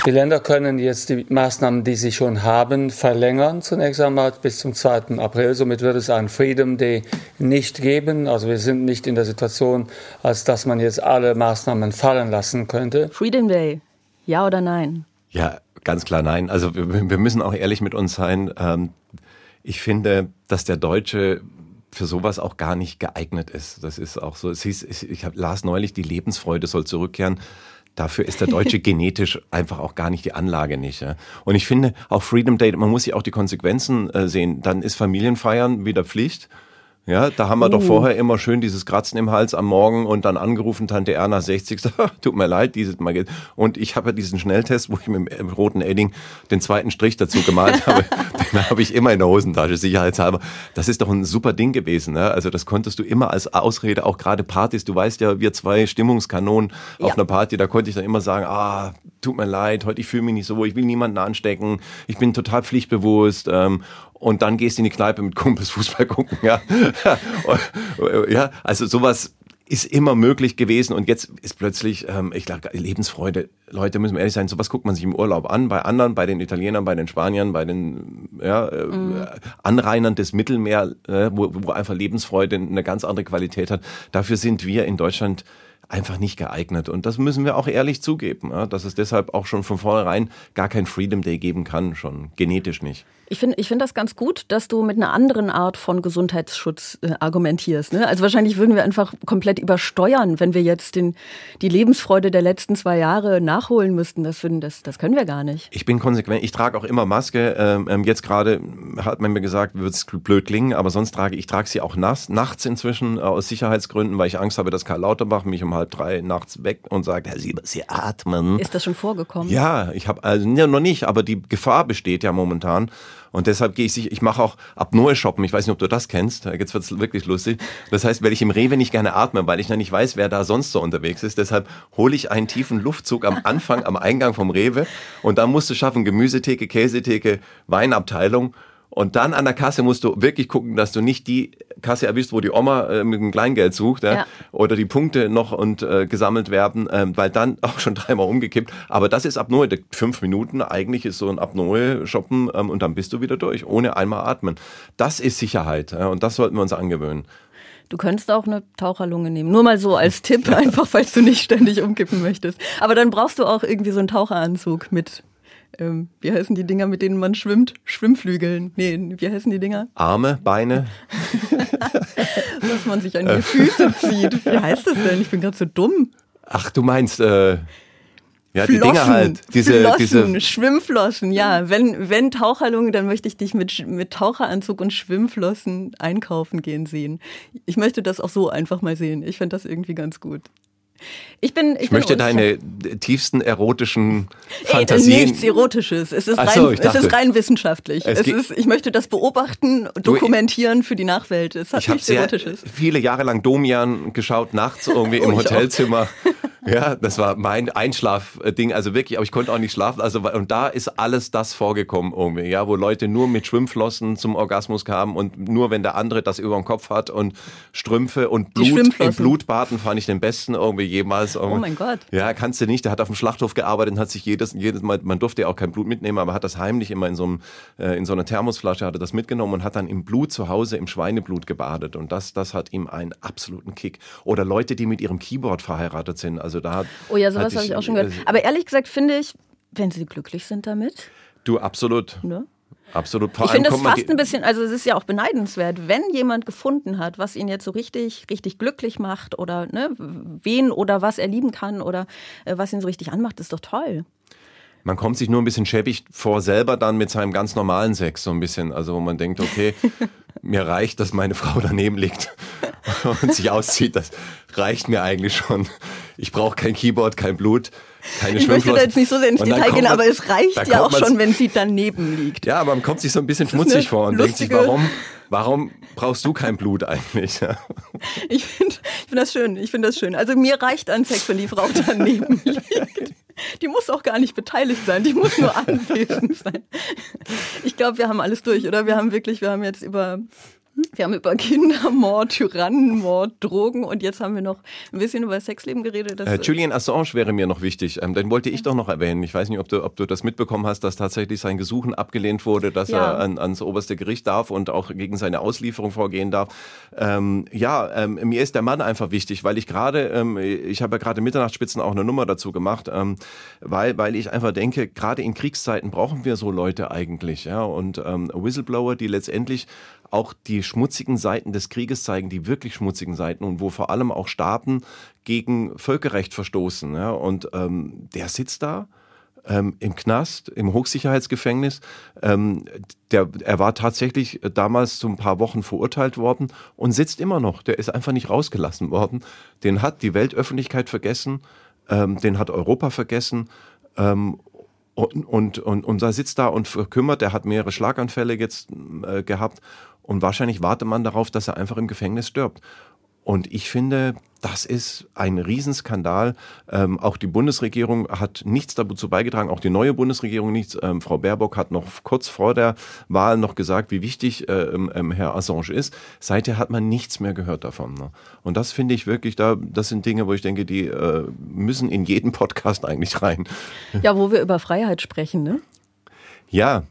Die Länder können jetzt die Maßnahmen, die sie schon haben, verlängern, zunächst einmal bis zum 2. April. Somit wird es einen Freedom Day nicht geben. Also wir sind nicht in der Situation, als dass man jetzt alle Maßnahmen fallen lassen könnte. Freedom Day, ja oder nein? Ja, ganz klar nein. Also wir, wir müssen auch ehrlich mit uns sein. Ähm, ich finde, dass der Deutsche für sowas auch gar nicht geeignet ist. Das ist auch so. Es hieß, ich, ich las neulich, die Lebensfreude soll zurückkehren Dafür ist der Deutsche genetisch einfach auch gar nicht die Anlage nicht. Ja. Und ich finde, auch Freedom Day, man muss ja auch die Konsequenzen äh, sehen. Dann ist Familienfeiern wieder Pflicht. Ja, da haben wir uh. doch vorher immer schön dieses Kratzen im Hals am Morgen und dann angerufen, Tante Erna 60, tut mir leid, dieses Mal geht. Und ich habe ja diesen Schnelltest, wo ich mit dem roten Edding den zweiten Strich dazu gemalt habe, den habe ich immer in der Hosentasche, sicherheitshalber. Das ist doch ein super Ding gewesen. Ne? Also das konntest du immer als Ausrede, auch gerade Partys, du weißt ja, wir zwei Stimmungskanonen ja. auf einer Party, da konnte ich dann immer sagen, ah, tut mir leid, heute ich fühle mich nicht so, ich will niemanden anstecken, ich bin total pflichtbewusst ähm, und dann gehst du in die Kneipe mit Kumpels Fußball gucken. Ja, ja also sowas ist immer möglich gewesen und jetzt ist plötzlich, ähm, ich glaube, Lebensfreude. Leute müssen ehrlich sein, sowas guckt man sich im Urlaub an, bei anderen, bei den Italienern, bei den Spaniern, bei den ja, äh, mhm. Anrainern des Mittelmeer, äh, wo, wo einfach Lebensfreude eine ganz andere Qualität hat. Dafür sind wir in Deutschland einfach nicht geeignet. Und das müssen wir auch ehrlich zugeben, ja, dass es deshalb auch schon von vornherein gar kein Freedom Day geben kann, schon genetisch nicht. Ich finde ich finde das ganz gut, dass du mit einer anderen Art von Gesundheitsschutz äh, argumentierst. Ne? Also wahrscheinlich würden wir einfach komplett übersteuern, wenn wir jetzt den, die Lebensfreude der letzten zwei Jahre nachholen müssten. Das, finden, das, das können wir gar nicht. Ich bin konsequent. Ich trage auch immer Maske. Ähm, ähm jetzt gerade hat man mir gesagt, wird es blöd klingen, aber sonst trage ich trage sie auch nass, nachts inzwischen äh, aus Sicherheitsgründen, weil ich Angst habe, dass Karl Lauterbach mich um halb drei nachts weg und sagt, Herr Sieber, Sie atmen. Ist das schon vorgekommen? Ja, ich habe also ja, noch nicht, aber die Gefahr besteht ja momentan. Und deshalb gehe ich sich, ich mache auch Apnoe shoppen. Ich weiß nicht, ob du das kennst. Jetzt wird's wirklich lustig. Das heißt, weil ich im Rewe nicht gerne atme, weil ich dann nicht weiß, wer da sonst so unterwegs ist. Deshalb hole ich einen tiefen Luftzug am Anfang, am Eingang vom Rewe. Und dann musst du schaffen, Gemüsetheke, Käsetheke, Weinabteilung. Und dann an der Kasse musst du wirklich gucken, dass du nicht die Kasse erwischt, wo die Oma äh, mit dem Kleingeld sucht ja, ja. oder die Punkte noch und äh, gesammelt werden, ähm, weil dann auch schon dreimal umgekippt. Aber das ist Apnoe. Fünf Minuten eigentlich ist so ein Apnoe-Shoppen ähm, und dann bist du wieder durch, ohne einmal atmen. Das ist Sicherheit ja, und das sollten wir uns angewöhnen. Du könntest auch eine Taucherlunge nehmen. Nur mal so als Tipp, einfach falls du nicht ständig umkippen möchtest. Aber dann brauchst du auch irgendwie so einen Taucheranzug mit ähm, wie heißen die Dinger, mit denen man schwimmt? Schwimmflügeln. Nee, wie heißen die Dinger? Arme, Beine. Was man sich an die Füße zieht. Wie heißt das denn? Ich bin gerade so dumm. Ach, du meinst, äh, ja, Flossen, die Dinger halt. Diese, Flossen, diese Schwimmflossen, ja. Wenn, wenn Taucherlunge, dann möchte ich dich mit, mit Taucheranzug und Schwimmflossen einkaufen gehen sehen. Ich möchte das auch so einfach mal sehen. Ich finde das irgendwie ganz gut. Ich, bin, ich, ich möchte deine tiefsten erotischen Fantasien. Nichts Erotisches. Es ist, rein, so, es ist rein wissenschaftlich. Es, es ist, ich möchte das beobachten, dokumentieren für die Nachwelt. Es hat ich nichts Erotisches. Viele Jahre lang Domian geschaut, nachts irgendwie oh, im Hotelzimmer. Ja, das war mein Einschlafding, also wirklich, aber ich konnte auch nicht schlafen. Also und da ist alles das vorgekommen irgendwie, ja, wo Leute nur mit Schwimmflossen zum Orgasmus kamen und nur wenn der andere das über den Kopf hat und Strümpfe und Blut im Blutbaden fand ich den besten irgendwie jemals. Irgendwie. Oh mein Gott. Ja, kannst du nicht. Der hat auf dem Schlachthof gearbeitet und hat sich jedes jedes Mal, man durfte ja auch kein Blut mitnehmen, aber hat das heimlich immer in so einem äh, in so einer Thermosflasche hatte das mitgenommen und hat dann im Blut zu Hause im Schweineblut gebadet und das das hat ihm einen absoluten Kick. Oder Leute, die mit ihrem Keyboard verheiratet sind, also also da. Oh ja, sowas habe ich auch schon gehört. Äh, Aber ehrlich gesagt finde ich, wenn sie glücklich sind damit. Du, absolut. Ne? Absolut. Vor ich finde es fast ein bisschen, also es ist ja auch beneidenswert, wenn jemand gefunden hat, was ihn jetzt so richtig, richtig glücklich macht oder ne, wen oder was er lieben kann oder äh, was ihn so richtig anmacht, ist doch toll. Man kommt sich nur ein bisschen schäbig vor selber dann mit seinem ganz normalen Sex so ein bisschen, also wo man denkt, okay, mir reicht, dass meine Frau daneben liegt und sich auszieht, das reicht mir eigentlich schon ich brauche kein Keyboard, kein Blut, keine Ich möchte da jetzt nicht so sehr ins Detail gehen, aber es reicht ja auch schon, wenn sie daneben liegt. Ja, aber man kommt sich so ein bisschen schmutzig vor und denkt sich, warum, warum brauchst du kein Blut eigentlich? Ja. Ich finde ich find das schön, ich finde das schön. Also mir reicht ein Sex, wenn die Frau daneben liegt. Die muss auch gar nicht beteiligt sein, die muss nur anwesend sein. Ich glaube, wir haben alles durch, oder? Wir haben wirklich, wir haben jetzt über wir haben über Kindermord, Tyrannenmord, Drogen und jetzt haben wir noch ein bisschen über Sexleben geredet. Äh, Julian Assange wäre mir noch wichtig. Ähm, den wollte ich doch noch erwähnen. Ich weiß nicht, ob du, ob du das mitbekommen hast, dass tatsächlich sein Gesuchen abgelehnt wurde, dass ja. er an, ans oberste Gericht darf und auch gegen seine Auslieferung vorgehen darf. Ähm, ja, ähm, mir ist der Mann einfach wichtig, weil ich gerade, ähm, ich habe ja gerade Mitternachtsspitzen auch eine Nummer dazu gemacht, ähm, weil, weil ich einfach denke, gerade in Kriegszeiten brauchen wir so Leute eigentlich. Ja? Und ähm, Whistleblower, die letztendlich auch die schmutzigen Seiten des Krieges zeigen, die wirklich schmutzigen Seiten und wo vor allem auch Staaten gegen Völkerrecht verstoßen. Ja? Und ähm, der sitzt da ähm, im Knast, im Hochsicherheitsgefängnis. Ähm, der, er war tatsächlich damals zu ein paar Wochen verurteilt worden und sitzt immer noch. Der ist einfach nicht rausgelassen worden. Den hat die Weltöffentlichkeit vergessen, ähm, den hat Europa vergessen. Ähm, und, und, und, und da sitzt da und verkümmert. Er hat mehrere Schlaganfälle jetzt äh, gehabt. Und wahrscheinlich wartet man darauf, dass er einfach im Gefängnis stirbt. Und ich finde, das ist ein Riesenskandal. Ähm, auch die Bundesregierung hat nichts dazu beigetragen, auch die neue Bundesregierung nichts. Ähm, Frau Baerbock hat noch kurz vor der Wahl noch gesagt, wie wichtig äh, ähm, ähm, Herr Assange ist. Seither hat man nichts mehr gehört davon. Ne? Und das finde ich wirklich, da, das sind Dinge, wo ich denke, die äh, müssen in jeden Podcast eigentlich rein. Ja, wo wir über Freiheit sprechen, ne? Ja,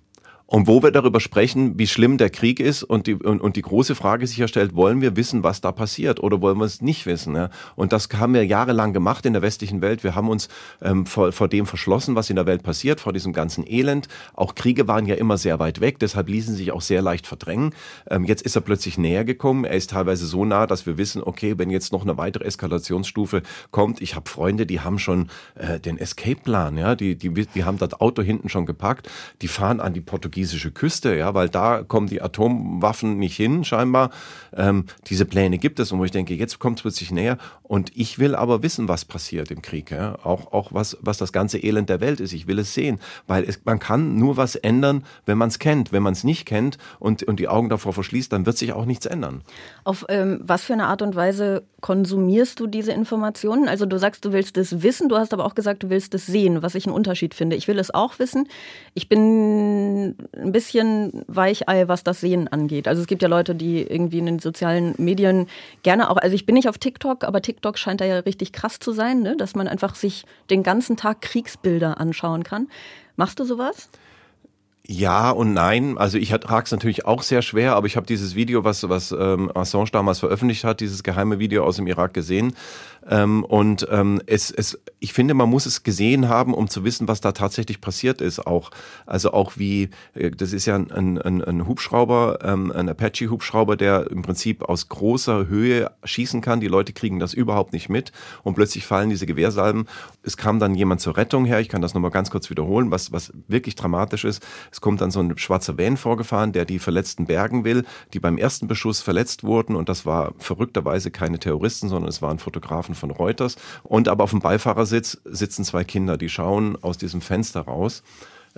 und wo wir darüber sprechen, wie schlimm der Krieg ist und die, und, und die große Frage sich stellt, wollen wir wissen, was da passiert oder wollen wir es nicht wissen? Ja? Und das haben wir jahrelang gemacht in der westlichen Welt. Wir haben uns ähm, vor, vor dem verschlossen, was in der Welt passiert, vor diesem ganzen Elend. Auch Kriege waren ja immer sehr weit weg, deshalb ließen sich auch sehr leicht verdrängen. Ähm, jetzt ist er plötzlich näher gekommen. Er ist teilweise so nah, dass wir wissen, okay, wenn jetzt noch eine weitere Eskalationsstufe kommt, ich habe Freunde, die haben schon äh, den Escape-Plan, ja, die, die, die haben das Auto hinten schon gepackt, die fahren an die Portugiesen portugiesische Küste, ja, weil da kommen die Atomwaffen nicht hin, scheinbar. Ähm, diese Pläne gibt es und wo ich denke, jetzt kommt es plötzlich näher und ich will aber wissen, was passiert im Krieg, ja, auch, auch was, was das ganze Elend der Welt ist. Ich will es sehen, weil es, man kann nur was ändern, wenn man es kennt. Wenn man es nicht kennt und, und die Augen davor verschließt, dann wird sich auch nichts ändern. Auf ähm, was für eine Art und Weise konsumierst du diese Informationen? Also du sagst, du willst es wissen, du hast aber auch gesagt, du willst es sehen, was ich einen Unterschied finde. Ich will es auch wissen. Ich bin ein bisschen Weichei, was das Sehen angeht. Also es gibt ja Leute, die irgendwie in den sozialen Medien gerne auch, also ich bin nicht auf TikTok, aber TikTok scheint da ja richtig krass zu sein, ne? dass man einfach sich den ganzen Tag Kriegsbilder anschauen kann. Machst du sowas? Ja und nein. Also ich trage es natürlich auch sehr schwer, aber ich habe dieses Video, was, was ähm, Assange damals veröffentlicht hat, dieses geheime Video aus dem Irak gesehen. Ähm, und ähm, es, es, ich finde, man muss es gesehen haben, um zu wissen, was da tatsächlich passiert ist. Auch, also auch wie, äh, das ist ja ein, ein, ein Hubschrauber, ähm, ein Apache-Hubschrauber, der im Prinzip aus großer Höhe schießen kann. Die Leute kriegen das überhaupt nicht mit und plötzlich fallen diese Gewehrsalben. Es kam dann jemand zur Rettung her. Ich kann das nochmal ganz kurz wiederholen, was, was wirklich dramatisch ist. Es kommt dann so ein schwarzer Van vorgefahren, der die Verletzten bergen will, die beim ersten Beschuss verletzt wurden und das war verrückterweise keine Terroristen, sondern es waren Fotografen von Reuters. Und aber auf dem Beifahrersitz sitzen zwei Kinder, die schauen aus diesem Fenster raus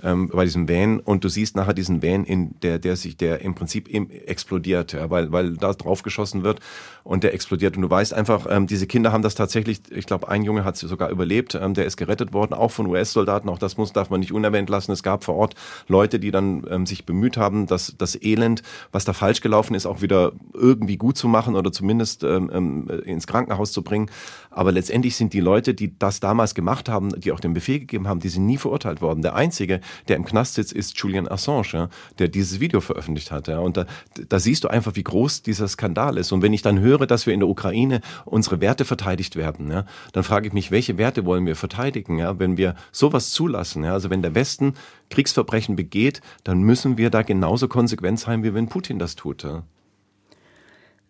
ähm, bei diesem Van und du siehst nachher diesen Van, in der, der sich, der im Prinzip im, explodiert, ja, weil, weil da drauf geschossen wird und der explodiert. Und du weißt einfach, ähm, diese Kinder haben das tatsächlich, ich glaube, ein Junge hat sogar überlebt, ähm, der ist gerettet worden, auch von US-Soldaten, auch das muss, darf man nicht unerwähnt lassen. Es gab vor Ort Leute, die dann ähm, sich bemüht haben, dass das Elend, was da falsch gelaufen ist, auch wieder irgendwie gut zu machen oder zumindest ähm, ähm ins Krankenhaus zu bringen. Aber letztendlich sind die Leute, die das damals gemacht haben, die auch den Befehl gegeben haben, die sind nie verurteilt worden. Der einzige, der im Knast sitzt, ist Julian Assange, ja, der dieses Video veröffentlicht hat. Ja. Und da, da siehst du einfach, wie groß dieser Skandal ist. Und wenn ich dann höre, dass wir in der Ukraine unsere Werte verteidigt werden, ja, dann frage ich mich, welche Werte wollen wir verteidigen, ja, wenn wir sowas zulassen. Ja. Also wenn der Westen Kriegsverbrechen begeht, dann müssen wir da genauso konsequent sein, wie wenn Putin das tut. Ja.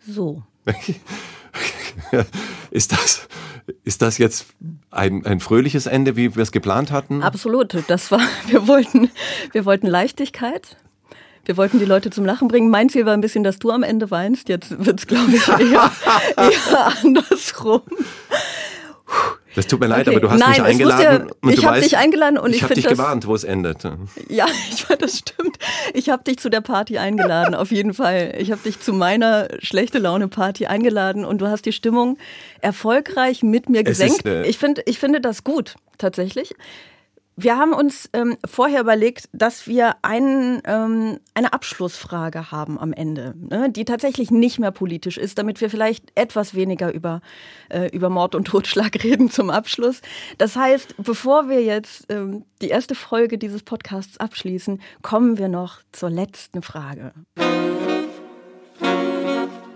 So. ist das, ist das jetzt ein, ein fröhliches Ende, wie wir es geplant hatten? Absolut. Das war, wir wollten, wir wollten Leichtigkeit. Wir wollten die Leute zum Lachen bringen. Mein Ziel war ein bisschen, dass du am Ende weinst. Jetzt wird es, glaube ich, eher, eher andersrum. Das tut mir leid, okay. aber du hast Nein, mich eingeladen. Ja, ich habe dich eingeladen und ich, ich habe dich gewarnt, wo es endet. Ja, ich, das stimmt. Ich habe dich zu der Party eingeladen, auf jeden Fall. Ich habe dich zu meiner schlechte Laune Party eingeladen und du hast die Stimmung erfolgreich mit mir gesenkt. Ist, äh ich finde, ich finde das gut tatsächlich. Wir haben uns ähm, vorher überlegt, dass wir einen, ähm, eine Abschlussfrage haben am Ende, ne, die tatsächlich nicht mehr politisch ist, damit wir vielleicht etwas weniger über, äh, über Mord und Totschlag reden zum Abschluss. Das heißt, bevor wir jetzt ähm, die erste Folge dieses Podcasts abschließen, kommen wir noch zur letzten Frage.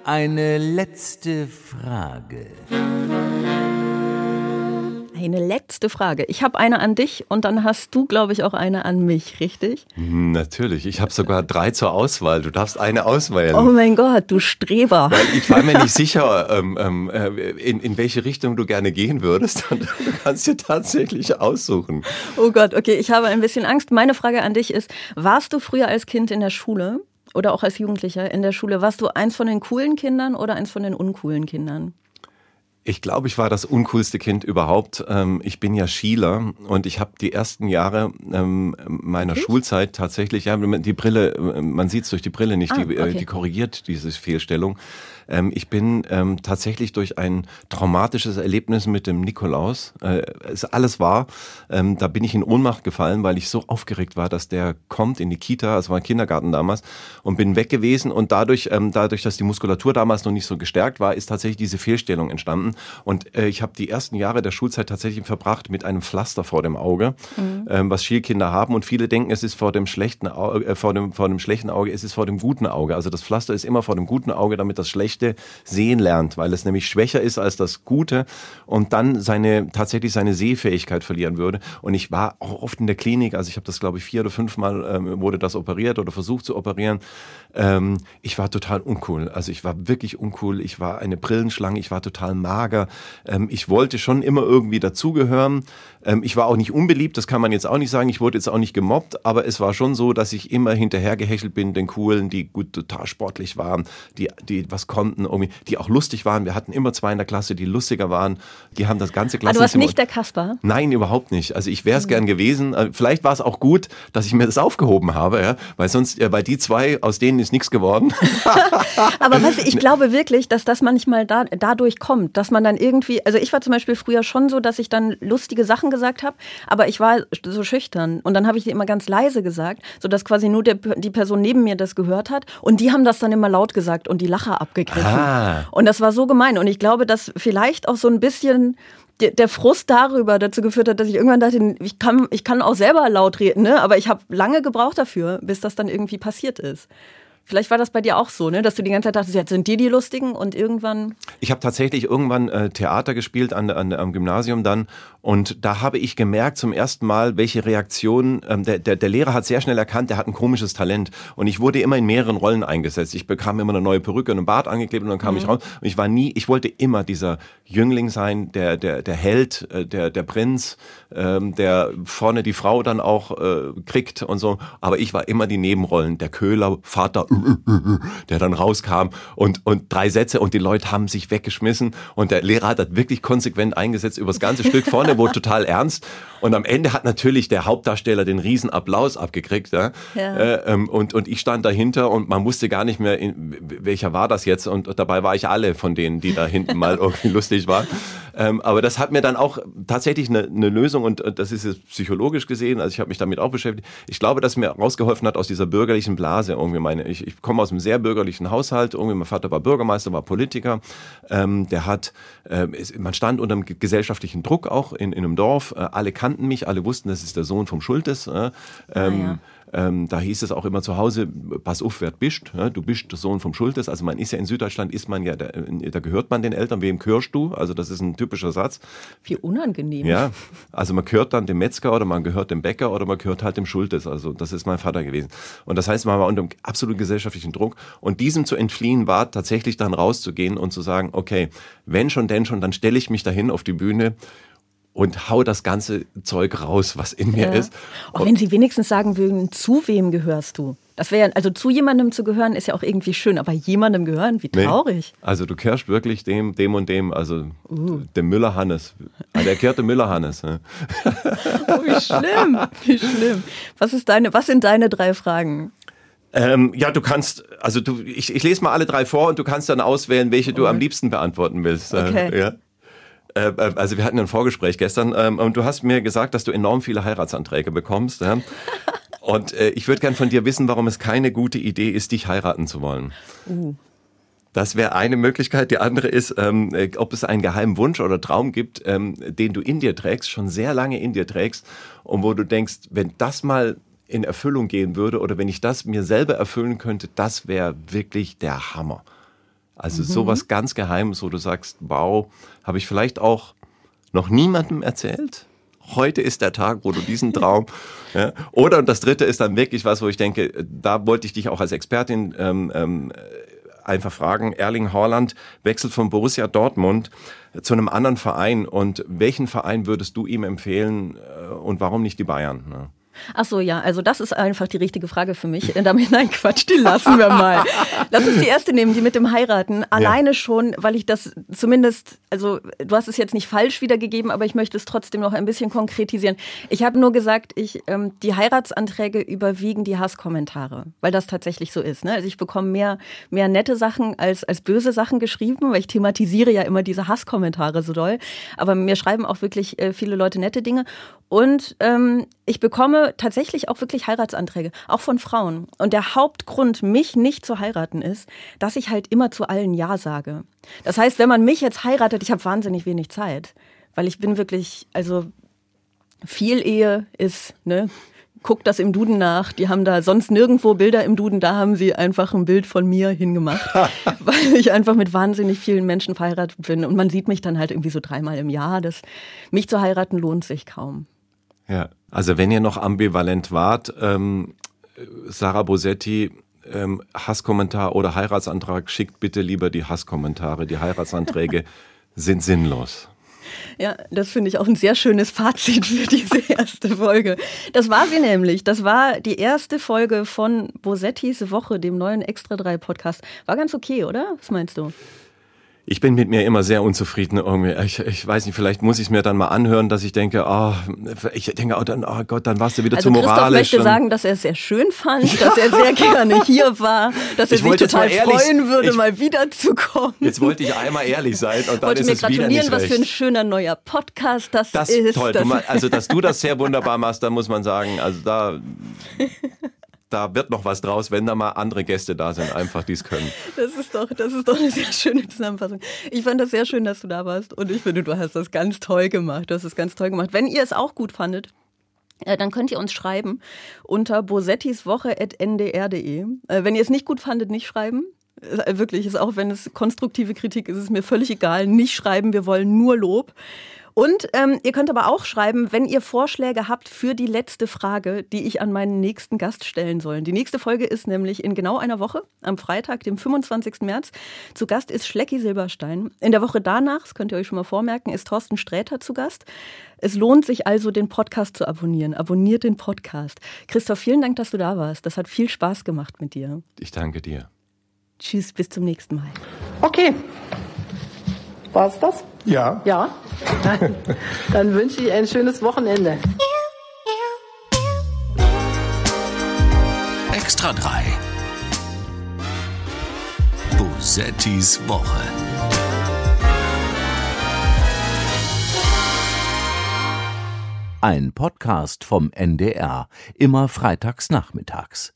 Eine letzte Frage. Eine letzte Frage. Ich habe eine an dich und dann hast du, glaube ich, auch eine an mich, richtig? Hm, natürlich. Ich habe sogar drei zur Auswahl. Du darfst eine auswählen. Oh mein Gott, du Streber. Weil ich war mir nicht sicher, ähm, ähm, äh, in, in welche Richtung du gerne gehen würdest. Und du kannst dir tatsächlich aussuchen. Oh Gott, okay, ich habe ein bisschen Angst. Meine Frage an dich ist, warst du früher als Kind in der Schule oder auch als Jugendlicher in der Schule, warst du eins von den coolen Kindern oder eins von den uncoolen Kindern? Ich glaube, ich war das uncoolste Kind überhaupt. Ähm, ich bin ja Schieler und ich habe die ersten Jahre ähm, meiner okay. Schulzeit tatsächlich, ja, die Brille, äh, man sieht es durch die Brille nicht, ah, die, äh, okay. die korrigiert diese Fehlstellung. Ähm, ich bin ähm, tatsächlich durch ein traumatisches Erlebnis mit dem Nikolaus, äh, ist alles wahr, ähm, da bin ich in Ohnmacht gefallen, weil ich so aufgeregt war, dass der kommt in die Kita, also war ein Kindergarten damals, und bin weg gewesen und dadurch, ähm, dadurch, dass die Muskulatur damals noch nicht so gestärkt war, ist tatsächlich diese Fehlstellung entstanden. Und äh, ich habe die ersten Jahre der Schulzeit tatsächlich verbracht mit einem Pflaster vor dem Auge, mhm. ähm, was Schielkinder haben. Und viele denken, es ist vor dem schlechten Auge, äh, vor dem, vor dem schlechten Auge, es ist vor dem guten Auge. Also das Pflaster ist immer vor dem guten Auge, damit das schlechte Schlechte sehen lernt, weil es nämlich schwächer ist als das Gute und dann seine tatsächlich seine Sehfähigkeit verlieren würde. Und ich war auch oft in der Klinik, also ich habe das glaube ich vier oder fünfmal ähm, wurde das operiert oder versucht zu operieren. Ähm, ich war total uncool, also ich war wirklich uncool. Ich war eine Brillenschlange, ich war total mager. Ähm, ich wollte schon immer irgendwie dazugehören. Ähm, ich war auch nicht unbeliebt, das kann man jetzt auch nicht sagen. Ich wurde jetzt auch nicht gemobbt, aber es war schon so, dass ich immer hinterhergehechelt bin, den coolen, die gut total sportlich waren, die die was konnten irgendwie, die auch lustig waren. Wir hatten immer zwei in der Klasse, die lustiger waren. Die haben das ganze Klasse. Aber du warst nicht der Kasper? Nein, überhaupt nicht. Also ich wäre es mhm. gern gewesen. Äh, vielleicht war es auch gut, dass ich mir das aufgehoben habe, ja? weil sonst äh, bei die zwei, aus denen ist nichts geworden. Aber du, ich glaube wirklich, dass das manchmal da, dadurch kommt, dass man dann irgendwie, also ich war zum Beispiel früher schon so, dass ich dann lustige Sachen gesagt habe, aber ich war so schüchtern und dann habe ich die immer ganz leise gesagt, sodass quasi nur der, die Person neben mir das gehört hat und die haben das dann immer laut gesagt und die Lacher abgekriegt angegriffen. Ah. Und das war so gemein. Und ich glaube, dass vielleicht auch so ein bisschen der Frust darüber dazu geführt hat, dass ich irgendwann dachte, ich kann, ich kann auch selber laut reden, ne? aber ich habe lange gebraucht dafür, bis das dann irgendwie passiert ist. Vielleicht war das bei dir auch so, ne? dass du die ganze Zeit dachtest, jetzt sind dir die Lustigen und irgendwann. Ich habe tatsächlich irgendwann äh, Theater gespielt an, an, am Gymnasium dann und da habe ich gemerkt zum ersten Mal, welche Reaktionen, ähm, der, der, der Lehrer hat sehr schnell erkannt, der hat ein komisches Talent und ich wurde immer in mehreren Rollen eingesetzt. Ich bekam immer eine neue Perücke und einen Bart angeklebt und dann kam mhm. ich raus und ich war nie, ich wollte immer dieser Jüngling sein, der, der, der Held, äh, der, der Prinz, ähm, der vorne die Frau dann auch äh, kriegt und so, aber ich war immer die Nebenrollen, der Köhler, Vater, der dann rauskam und, und drei Sätze und die Leute haben sich weggeschmissen und der Lehrer hat das wirklich konsequent eingesetzt über das ganze Stück. Vorne wurde total ernst und am Ende hat natürlich der Hauptdarsteller den riesen Applaus abgekriegt. Ja? ja. Äh, ähm, und, und ich stand dahinter und man wusste gar nicht mehr, in, welcher war das jetzt und dabei war ich alle von denen, die da hinten mal irgendwie lustig waren. Ähm, aber das hat mir dann auch tatsächlich eine, eine Lösung und, und das ist jetzt psychologisch gesehen, also ich habe mich damit auch beschäftigt. Ich glaube, dass mir rausgeholfen hat aus dieser bürgerlichen Blase irgendwie meine, ich, ich komme aus einem sehr bürgerlichen Haushalt, irgendwie mein Vater war Bürgermeister, war Politiker, ähm, der hat, äh, man stand unter einem gesellschaftlichen Druck auch in, in einem Dorf, äh, alle kannten mich, alle wussten, das ist der Sohn vom Schultes. Äh, ähm, ah, ja. Ähm, da hieß es auch immer zu Hause, pass auf, wer du bist. Ja, du bist der Sohn vom Schultes. Also man ist ja in Süddeutschland, ist man ja, da, da gehört man den Eltern. Wem gehörst du? Also das ist ein typischer Satz. Wie unangenehm. Ja, also man gehört dann dem Metzger oder man gehört dem Bäcker oder man gehört halt dem Schultes. Also das ist mein Vater gewesen. Und das heißt, man war unter absoluten gesellschaftlichen Druck. Und diesem zu entfliehen war tatsächlich dann rauszugehen und zu sagen, okay, wenn schon, denn schon, dann stelle ich mich dahin auf die Bühne und hau das ganze Zeug raus, was in mir ja. ist. Auch wenn Sie wenigstens sagen würden, zu wem gehörst du? Das wäre also zu jemandem zu gehören ist ja auch irgendwie schön, aber jemandem gehören, wie traurig. Nee. Also du kehrst wirklich dem, dem und dem, also uh. dem Müller Hannes. Ah, der kehrte Müller Hannes. oh, wie schlimm, wie schlimm. Was ist deine, was sind deine drei Fragen? Ähm, ja, du kannst, also du, ich, ich lese mal alle drei vor und du kannst dann auswählen, welche du am liebsten beantworten willst. Okay. Ja. Äh, äh, also wir hatten ein Vorgespräch gestern ähm, und du hast mir gesagt, dass du enorm viele Heiratsanträge bekommst. Ja? Und äh, ich würde gern von dir wissen, warum es keine gute Idee ist, dich heiraten zu wollen. Uh. Das wäre eine Möglichkeit. Die andere ist, ähm, ob es einen geheimen Wunsch oder Traum gibt, ähm, den du in dir trägst, schon sehr lange in dir trägst und wo du denkst, wenn das mal in Erfüllung gehen würde oder wenn ich das mir selber erfüllen könnte, das wäre wirklich der Hammer. Also mhm. sowas ganz Geheimes, wo du sagst, wow, habe ich vielleicht auch noch niemandem erzählt. Heute ist der Tag, wo du diesen Traum. ja. Oder und das Dritte ist dann wirklich was, wo ich denke, da wollte ich dich auch als Expertin ähm, ähm, einfach fragen. Erling Haaland wechselt von Borussia Dortmund zu einem anderen Verein. Und welchen Verein würdest du ihm empfehlen äh, und warum nicht die Bayern? Ne? Ach so, ja, also das ist einfach die richtige Frage für mich. Damit, nein, Quatsch, die lassen wir mal. Lass uns die erste nehmen, die mit dem Heiraten. Alleine ja. schon, weil ich das zumindest, also du hast es jetzt nicht falsch wiedergegeben, aber ich möchte es trotzdem noch ein bisschen konkretisieren. Ich habe nur gesagt, ich, ähm, die Heiratsanträge überwiegen die Hasskommentare, weil das tatsächlich so ist. Ne? Also ich bekomme mehr, mehr nette Sachen als, als böse Sachen geschrieben, weil ich thematisiere ja immer diese Hasskommentare so doll. Aber mir schreiben auch wirklich äh, viele Leute nette Dinge. Und ähm, ich bekomme tatsächlich auch wirklich Heiratsanträge, auch von Frauen. Und der Hauptgrund, mich nicht zu heiraten, ist, dass ich halt immer zu allen Ja sage. Das heißt, wenn man mich jetzt heiratet, ich habe wahnsinnig wenig Zeit, weil ich bin wirklich, also viel Ehe ist, ne, guckt das im Duden nach. Die haben da sonst nirgendwo Bilder im Duden, da haben sie einfach ein Bild von mir hingemacht, weil ich einfach mit wahnsinnig vielen Menschen verheiratet bin. Und man sieht mich dann halt irgendwie so dreimal im Jahr. Das, mich zu heiraten lohnt sich kaum. Ja, also wenn ihr noch ambivalent wart, ähm, Sarah Bosetti, ähm, Hasskommentar oder Heiratsantrag, schickt bitte lieber die Hasskommentare. Die Heiratsanträge sind sinnlos. Ja, das finde ich auch ein sehr schönes Fazit für diese erste Folge. Das war sie nämlich. Das war die erste Folge von Bosettis Woche, dem neuen Extra 3 Podcast. War ganz okay, oder? Was meinst du? Ich bin mit mir immer sehr unzufrieden irgendwie. Ich, ich weiß nicht, vielleicht muss ich es mir dann mal anhören, dass ich denke, oh, ich denke, oh, dann, oh Gott, dann warst du wieder also zu moralisch. Christoph möchte sagen, dass er es sehr schön fand, dass er sehr gerne hier war, dass er sich total freuen würde, ich, mal wiederzukommen. Jetzt wollte ich einmal ehrlich sein und dann wollte ist mir es gratulieren, wieder nicht was für ein schöner neuer Podcast das, das ist. Toll. Das also, dass du das sehr wunderbar machst, da muss man sagen, also da da wird noch was draus, wenn da mal andere Gäste da sind, einfach die es können. Das ist doch, das ist doch eine sehr schöne Zusammenfassung. Ich fand das sehr schön, dass du da warst und ich finde, du hast das ganz toll gemacht. Du hast es ganz toll gemacht. Wenn ihr es auch gut fandet, äh, dann könnt ihr uns schreiben unter bosettiswoche.ndr.de. Äh, wenn ihr es nicht gut fandet, nicht schreiben. Äh, wirklich, ist auch wenn es konstruktive Kritik ist, ist es mir völlig egal. Nicht schreiben, wir wollen nur Lob. Und ähm, ihr könnt aber auch schreiben, wenn ihr Vorschläge habt für die letzte Frage, die ich an meinen nächsten Gast stellen soll. Die nächste Folge ist nämlich in genau einer Woche, am Freitag, dem 25. März. Zu Gast ist Schlecki Silberstein. In der Woche danach, das könnt ihr euch schon mal vormerken, ist Thorsten Sträter zu Gast. Es lohnt sich also, den Podcast zu abonnieren. Abonniert den Podcast. Christoph, vielen Dank, dass du da warst. Das hat viel Spaß gemacht mit dir. Ich danke dir. Tschüss, bis zum nächsten Mal. Okay. War es das? Ja. Ja. Dann, dann wünsche ich ein schönes Wochenende. Extra 3. Bosettis Woche. Ein Podcast vom NDR, immer freitags nachmittags.